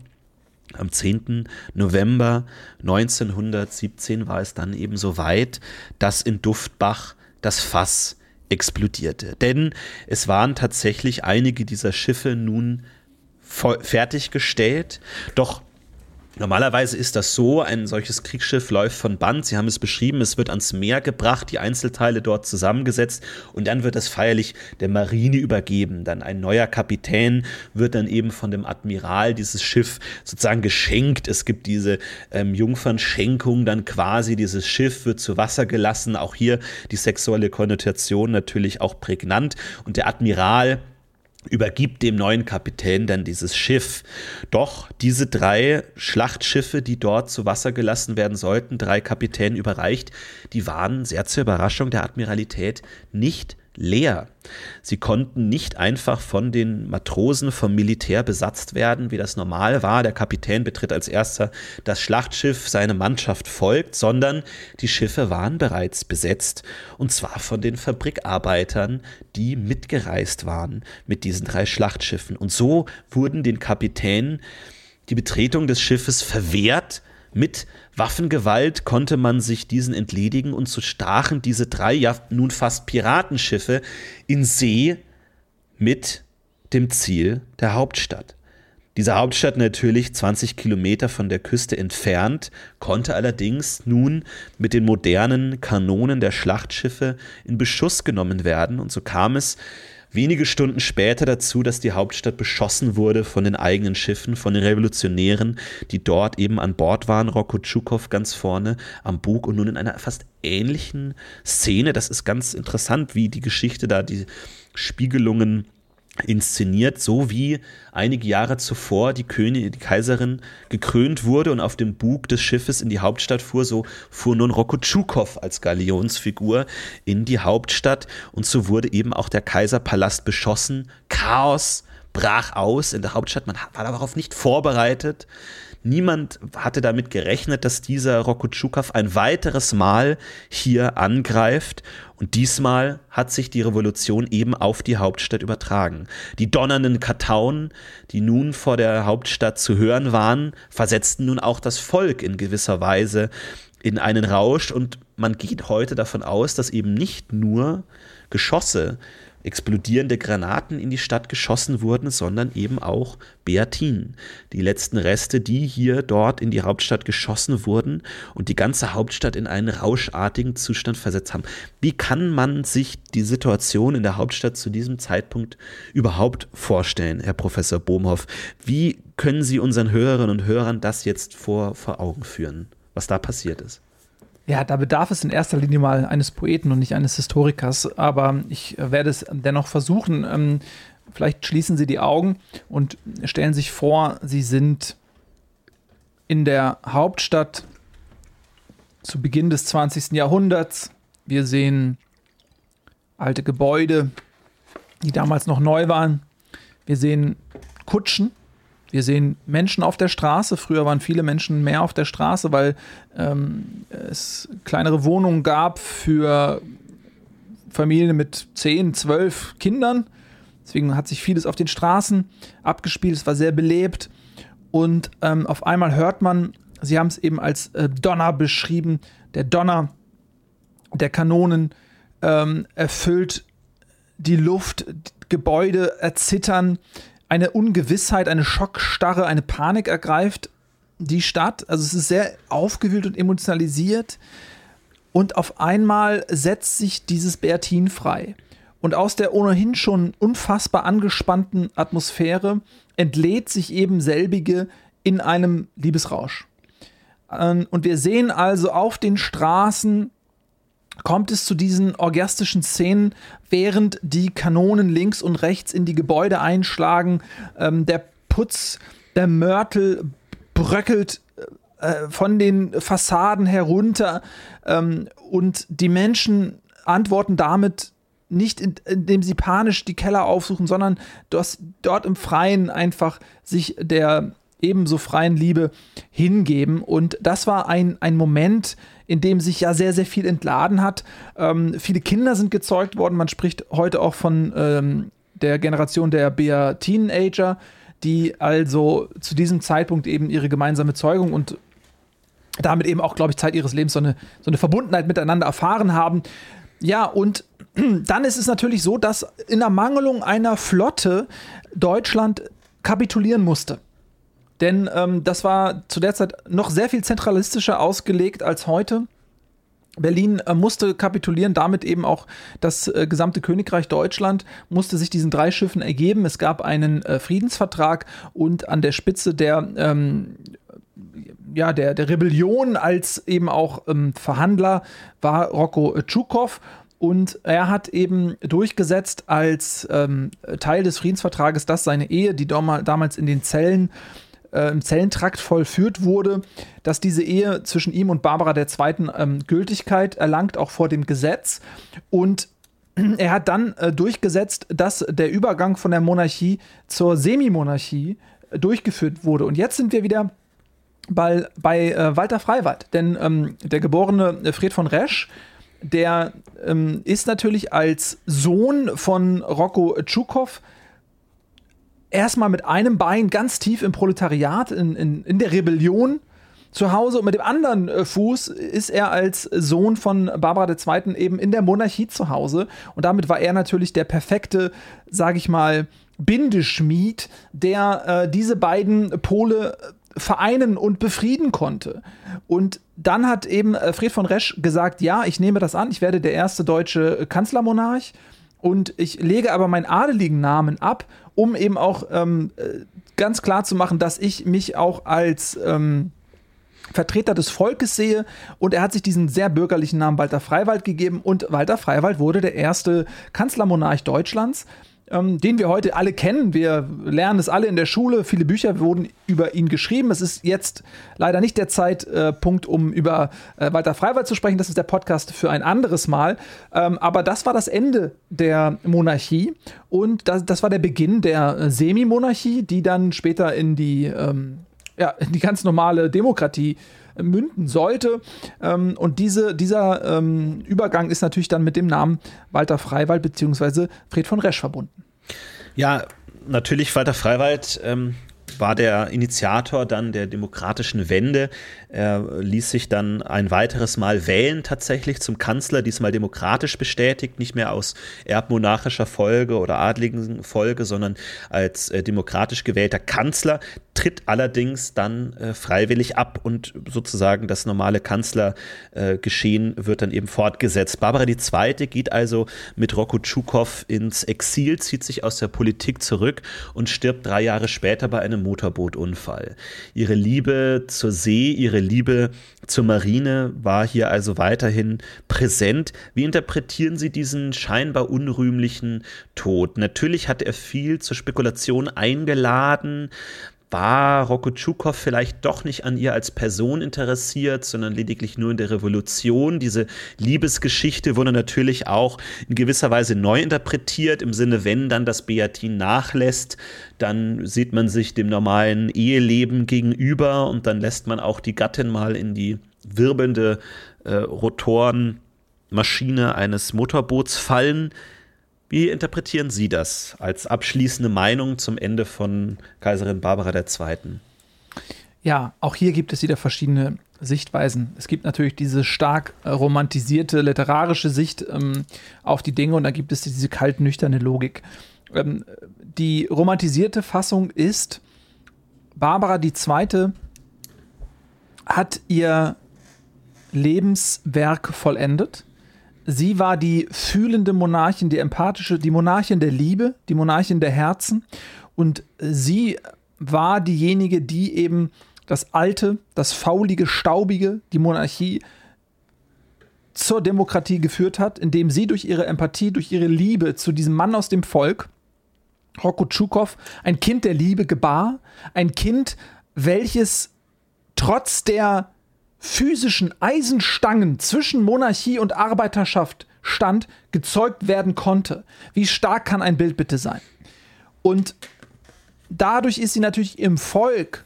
am 10. November 1917 war es dann eben so weit, dass in Duftbach das Fass explodierte. Denn es waren tatsächlich einige dieser Schiffe nun fertiggestellt, doch Normalerweise ist das so, ein solches Kriegsschiff läuft von Band, Sie haben es beschrieben, es wird ans Meer gebracht, die Einzelteile dort zusammengesetzt und dann wird es feierlich der Marine übergeben. Dann ein neuer Kapitän wird dann eben von dem Admiral dieses Schiff sozusagen geschenkt. Es gibt diese ähm, Jungfernschenkung dann quasi, dieses Schiff wird zu Wasser gelassen. Auch hier die sexuelle Konnotation natürlich auch prägnant und der Admiral übergibt dem neuen Kapitän dann dieses Schiff. Doch diese drei Schlachtschiffe, die dort zu Wasser gelassen werden sollten, drei Kapitänen überreicht, die waren sehr zur Überraschung der Admiralität nicht leer. Sie konnten nicht einfach von den Matrosen vom Militär besetzt werden, wie das normal war. Der Kapitän betritt als erster das Schlachtschiff, seine Mannschaft folgt, sondern die Schiffe waren bereits besetzt und zwar von den Fabrikarbeitern, die mitgereist waren mit diesen drei Schlachtschiffen. Und so wurden den Kapitänen die Betretung des Schiffes verwehrt, mit Waffengewalt konnte man sich diesen entledigen und so stachen diese drei ja nun fast Piratenschiffe in See mit dem Ziel der Hauptstadt. Diese Hauptstadt natürlich 20 Kilometer von der Küste entfernt, konnte allerdings nun mit den modernen Kanonen der Schlachtschiffe in Beschuss genommen werden und so kam es wenige Stunden später dazu, dass die Hauptstadt beschossen wurde von den eigenen Schiffen, von den Revolutionären, die dort eben an Bord waren. Rocco Tschukow ganz vorne am Bug und nun in einer fast ähnlichen Szene. Das ist ganz interessant, wie die Geschichte da die Spiegelungen inszeniert, so wie einige Jahre zuvor die Königin, die Kaiserin gekrönt wurde und auf dem Bug des Schiffes in die Hauptstadt fuhr, so fuhr nun Rokotschukow als Galionsfigur in die Hauptstadt und so wurde eben auch der Kaiserpalast beschossen. Chaos brach aus in der Hauptstadt. Man war darauf nicht vorbereitet. Niemand hatte damit gerechnet, dass dieser Rokotschukow ein weiteres Mal hier angreift. Und diesmal hat sich die Revolution eben auf die Hauptstadt übertragen. Die donnernden Kartaunen, die nun vor der Hauptstadt zu hören waren, versetzten nun auch das Volk in gewisser Weise in einen Rausch. Und man geht heute davon aus, dass eben nicht nur Geschosse explodierende Granaten in die Stadt geschossen wurden, sondern eben auch Beatinen. Die letzten Reste, die hier dort in die Hauptstadt geschossen wurden und die ganze Hauptstadt in einen rauschartigen Zustand versetzt haben. Wie kann man sich die Situation in der Hauptstadt zu diesem Zeitpunkt überhaupt vorstellen, Herr Professor Bohmhoff? Wie können Sie unseren Hörerinnen und Hörern das jetzt vor, vor Augen führen, was da passiert ist? Ja, da bedarf es in erster Linie mal eines Poeten und nicht eines Historikers, aber ich werde es dennoch versuchen. Ähm, vielleicht schließen Sie die Augen und stellen sich vor, Sie sind in der Hauptstadt zu Beginn des 20. Jahrhunderts. Wir sehen alte Gebäude, die damals noch neu waren. Wir sehen Kutschen, wir sehen Menschen auf der Straße. Früher waren viele Menschen mehr auf der Straße, weil ähm, es kleinere Wohnungen gab für Familien mit 10, 12 Kindern. Deswegen hat sich vieles auf den Straßen abgespielt. Es war sehr belebt. Und ähm, auf einmal hört man, Sie haben es eben als äh, Donner beschrieben, der Donner der Kanonen ähm, erfüllt die Luft, Gebäude erzittern, eine Ungewissheit, eine Schockstarre, eine Panik ergreift die Stadt. Also es ist sehr aufgewühlt und emotionalisiert. Und auf einmal setzt sich dieses Bertin frei. Und aus der ohnehin schon unfassbar angespannten Atmosphäre entlädt sich eben selbige in einem Liebesrausch. Ähm, und wir sehen also auf den Straßen kommt es zu diesen orgiastischen Szenen, während die Kanonen links und rechts in die Gebäude einschlagen. Ähm, der Putz, der Mörtel bröckelt äh, von den Fassaden herunter ähm, und die Menschen antworten damit nicht, indem sie panisch die Keller aufsuchen, sondern dass dort im Freien einfach sich der ebenso freien Liebe hingeben. Und das war ein, ein Moment, in dem sich ja sehr, sehr viel entladen hat. Ähm, viele Kinder sind gezeugt worden. Man spricht heute auch von ähm, der Generation der Bea Teenager, die also zu diesem Zeitpunkt eben ihre gemeinsame Zeugung und damit eben auch, glaube ich, Zeit ihres Lebens so eine, so eine Verbundenheit miteinander erfahren haben. Ja, und [clears throat] dann ist es natürlich so, dass in Ermangelung einer Flotte Deutschland kapitulieren musste. Denn ähm, das war zu der Zeit noch sehr viel zentralistischer ausgelegt als heute. Berlin äh, musste kapitulieren, damit eben auch das äh, gesamte Königreich Deutschland musste sich diesen drei Schiffen ergeben. Es gab einen äh, Friedensvertrag und an der Spitze der ähm, ja, der, der Rebellion als eben auch ähm, Verhandler war Rocco Tschukow. Und er hat eben durchgesetzt als ähm, Teil des Friedensvertrages, dass seine Ehe, die damals in den Zellen äh, im Zellentrakt vollführt wurde, dass diese Ehe zwischen ihm und Barbara II. Ähm, Gültigkeit erlangt, auch vor dem Gesetz. Und [clears throat] er hat dann äh, durchgesetzt, dass der Übergang von der Monarchie zur Semimonarchie äh, durchgeführt wurde. Und jetzt sind wir wieder bei, bei äh, Walter Freiwald, denn ähm, der geborene äh, Fred von Resch, der ähm, ist natürlich als Sohn von Rocco Tschukow erstmal mit einem Bein ganz tief im Proletariat, in, in, in der Rebellion zu Hause und mit dem anderen äh, Fuß ist er als Sohn von Barbara II. eben in der Monarchie zu Hause. Und damit war er natürlich der perfekte, sage ich mal, Bindeschmied, der äh, diese beiden Pole vereinen und befrieden konnte. Und dann hat eben äh, Fred von Resch gesagt, ja, ich nehme das an, ich werde der erste deutsche Kanzlermonarch und ich lege aber meinen adeligen Namen ab um eben auch ähm, äh, ganz klar zu machen, dass ich mich auch als ähm, Vertreter des Volkes sehe. Und er hat sich diesen sehr bürgerlichen Namen Walter Freiwald gegeben. Und Walter Freiwald wurde der erste Kanzlermonarch Deutschlands ähm, den wir heute alle kennen. Wir lernen es alle in der Schule. Viele Bücher wurden über ihn geschrieben. Es ist jetzt leider nicht der Zeitpunkt, äh, um über äh, Walter Freiwald zu sprechen. Das ist der Podcast für ein anderes Mal. Ähm, aber das war das Ende der Monarchie und das, das war der Beginn der äh, Semi-Monarchie, die dann später in die, ähm, ja, in die ganz normale Demokratie münden sollte. Ähm, und diese, dieser ähm, Übergang ist natürlich dann mit dem Namen Walter Freiwald bzw. Fred von Resch verbunden. Ja, natürlich Walter Freiwald ähm, war der Initiator dann der demokratischen Wende. Er ließ sich dann ein weiteres Mal wählen, tatsächlich zum Kanzler, diesmal demokratisch bestätigt, nicht mehr aus erbmonarchischer Folge oder adligen Folge, sondern als äh, demokratisch gewählter Kanzler, tritt allerdings dann äh, freiwillig ab und sozusagen das normale Kanzlergeschehen äh, wird dann eben fortgesetzt. Barbara II. geht also mit Rocco Tschukow ins Exil, zieht sich aus der Politik zurück und stirbt drei Jahre später bei einem Motorbootunfall. Ihre Liebe zur See, ihre Liebe zur Marine war hier also weiterhin präsent. Wie interpretieren Sie diesen scheinbar unrühmlichen Tod? Natürlich hat er viel zur Spekulation eingeladen war Rocco Tschukow vielleicht doch nicht an ihr als Person interessiert, sondern lediglich nur in der Revolution. Diese Liebesgeschichte wurde natürlich auch in gewisser Weise neu interpretiert, im Sinne, wenn dann das Beatin nachlässt, dann sieht man sich dem normalen Eheleben gegenüber und dann lässt man auch die Gattin mal in die wirbelnde äh, Rotorenmaschine eines Motorboots fallen. Wie interpretieren Sie das als abschließende Meinung zum Ende von Kaiserin Barbara II.? Ja, auch hier gibt es wieder verschiedene Sichtweisen. Es gibt natürlich diese stark romantisierte literarische Sicht ähm, auf die Dinge und da gibt es diese kalt nüchterne Logik. Ähm, die romantisierte Fassung ist, Barbara II. hat ihr Lebenswerk vollendet Sie war die fühlende Monarchin, die empathische, die Monarchin der Liebe, die Monarchin der Herzen. Und sie war diejenige, die eben das alte, das faulige, staubige, die Monarchie zur Demokratie geführt hat, indem sie durch ihre Empathie, durch ihre Liebe zu diesem Mann aus dem Volk, Rocco Tschukow, ein Kind der Liebe gebar, ein Kind, welches trotz der physischen Eisenstangen zwischen Monarchie und Arbeiterschaft stand, gezeugt werden konnte. Wie stark kann ein Bild bitte sein? Und dadurch ist sie natürlich im Volk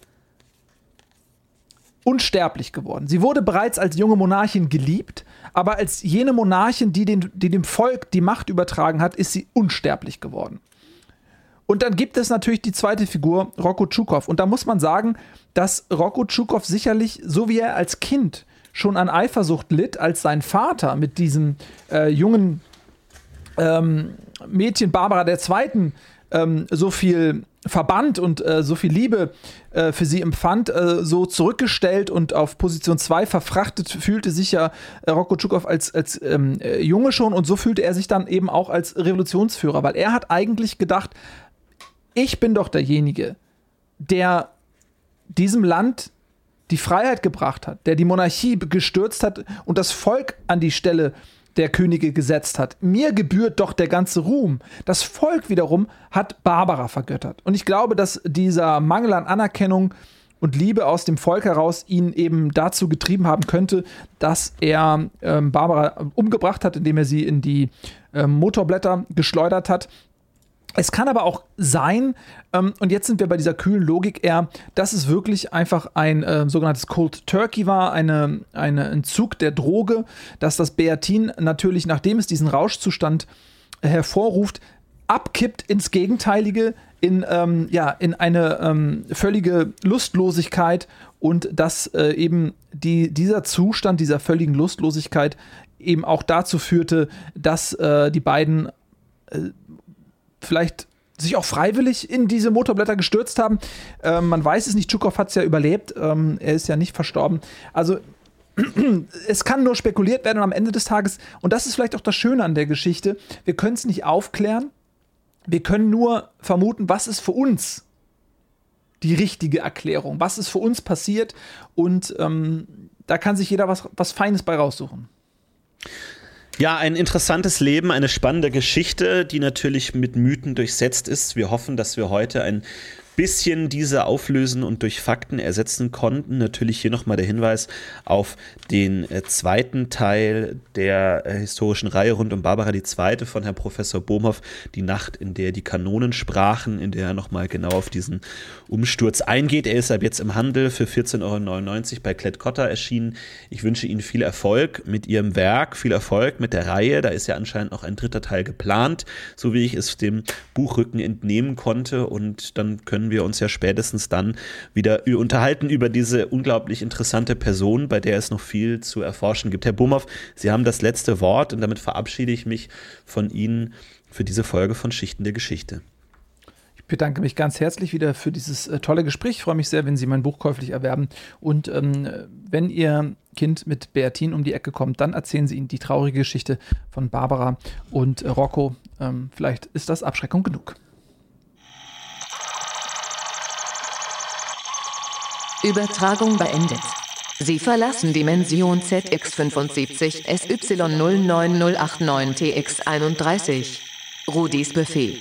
unsterblich geworden. Sie wurde bereits als junge Monarchin geliebt, aber als jene Monarchin, die, den, die dem Volk die Macht übertragen hat, ist sie unsterblich geworden. Und dann gibt es natürlich die zweite Figur, Rocco Tschukow. Und da muss man sagen, dass Rocco Tschukow sicherlich, so wie er als Kind schon an Eifersucht litt, als sein Vater mit diesem äh, jungen ähm, Mädchen Barbara II. Ähm, so viel Verband und äh, so viel Liebe äh, für sie empfand, äh, so zurückgestellt und auf Position 2 verfrachtet, fühlte sich ja äh, Rocco Tschukow als, als ähm, äh, Junge schon und so fühlte er sich dann eben auch als Revolutionsführer, weil er hat eigentlich gedacht, ich bin doch derjenige, der diesem Land die Freiheit gebracht hat, der die Monarchie gestürzt hat und das Volk an die Stelle der Könige gesetzt hat. Mir gebührt doch der ganze Ruhm. Das Volk wiederum hat Barbara vergöttert. Und ich glaube, dass dieser Mangel an Anerkennung und Liebe aus dem Volk heraus ihn eben dazu getrieben haben könnte, dass er ähm, Barbara umgebracht hat, indem er sie in die ähm, Motorblätter geschleudert hat. Es kann aber auch sein, ähm, und jetzt sind wir bei dieser kühlen Logik eher, dass es wirklich einfach ein äh, sogenanntes Cold Turkey war, eine, eine Entzug der Droge, dass das Beatin natürlich, nachdem es diesen Rauschzustand hervorruft, abkippt ins Gegenteilige, in, ähm, ja, in eine ähm, völlige Lustlosigkeit und dass äh, eben die, dieser Zustand dieser völligen Lustlosigkeit eben auch dazu führte, dass äh, die beiden äh, vielleicht sich auch freiwillig in diese Motorblätter gestürzt haben. Ähm, man weiß es nicht, Tschukow hat es ja überlebt, ähm, er ist ja nicht verstorben. Also [clears throat] es kann nur spekuliert werden und am Ende des Tages, und das ist vielleicht auch das Schöne an der Geschichte, wir können es nicht aufklären, wir können nur vermuten, was ist für uns die richtige Erklärung, was ist für uns passiert und ähm, da kann sich jeder was, was Feines bei raussuchen. Ja, ein interessantes Leben, eine spannende Geschichte, die natürlich mit Mythen durchsetzt ist. Wir hoffen, dass wir heute ein bisschen diese auflösen und durch Fakten ersetzen konnten. Natürlich hier nochmal der Hinweis auf den äh, zweiten Teil der äh, historischen Reihe rund um Barbara II. von Herrn Professor Bohmhoff, die Nacht, in der die Kanonen sprachen, in der er nochmal genau auf diesen Umsturz eingeht. Er ist ab jetzt im Handel für 14,99 Euro bei Klett-Cotta erschienen. Ich wünsche Ihnen viel Erfolg mit Ihrem Werk, viel Erfolg mit der Reihe. Da ist ja anscheinend noch ein dritter Teil geplant, so wie ich es dem Buchrücken entnehmen konnte. Und dann können können wir uns ja spätestens dann wieder unterhalten über diese unglaublich interessante Person, bei der es noch viel zu erforschen gibt. Herr Bumhoff, Sie haben das letzte Wort und damit verabschiede ich mich von Ihnen für diese Folge von Schichten der Geschichte. Ich bedanke mich ganz herzlich wieder für dieses äh, tolle Gespräch. Ich freue mich sehr, wenn Sie mein Buch käuflich erwerben. Und ähm, wenn Ihr Kind mit Beatin um die Ecke kommt, dann erzählen Sie ihnen die traurige Geschichte von Barbara und Rocco. Ähm, vielleicht ist das Abschreckung genug. Übertragung beendet. Sie verlassen Dimension ZX75 SY09089TX31. Rudis Befehl.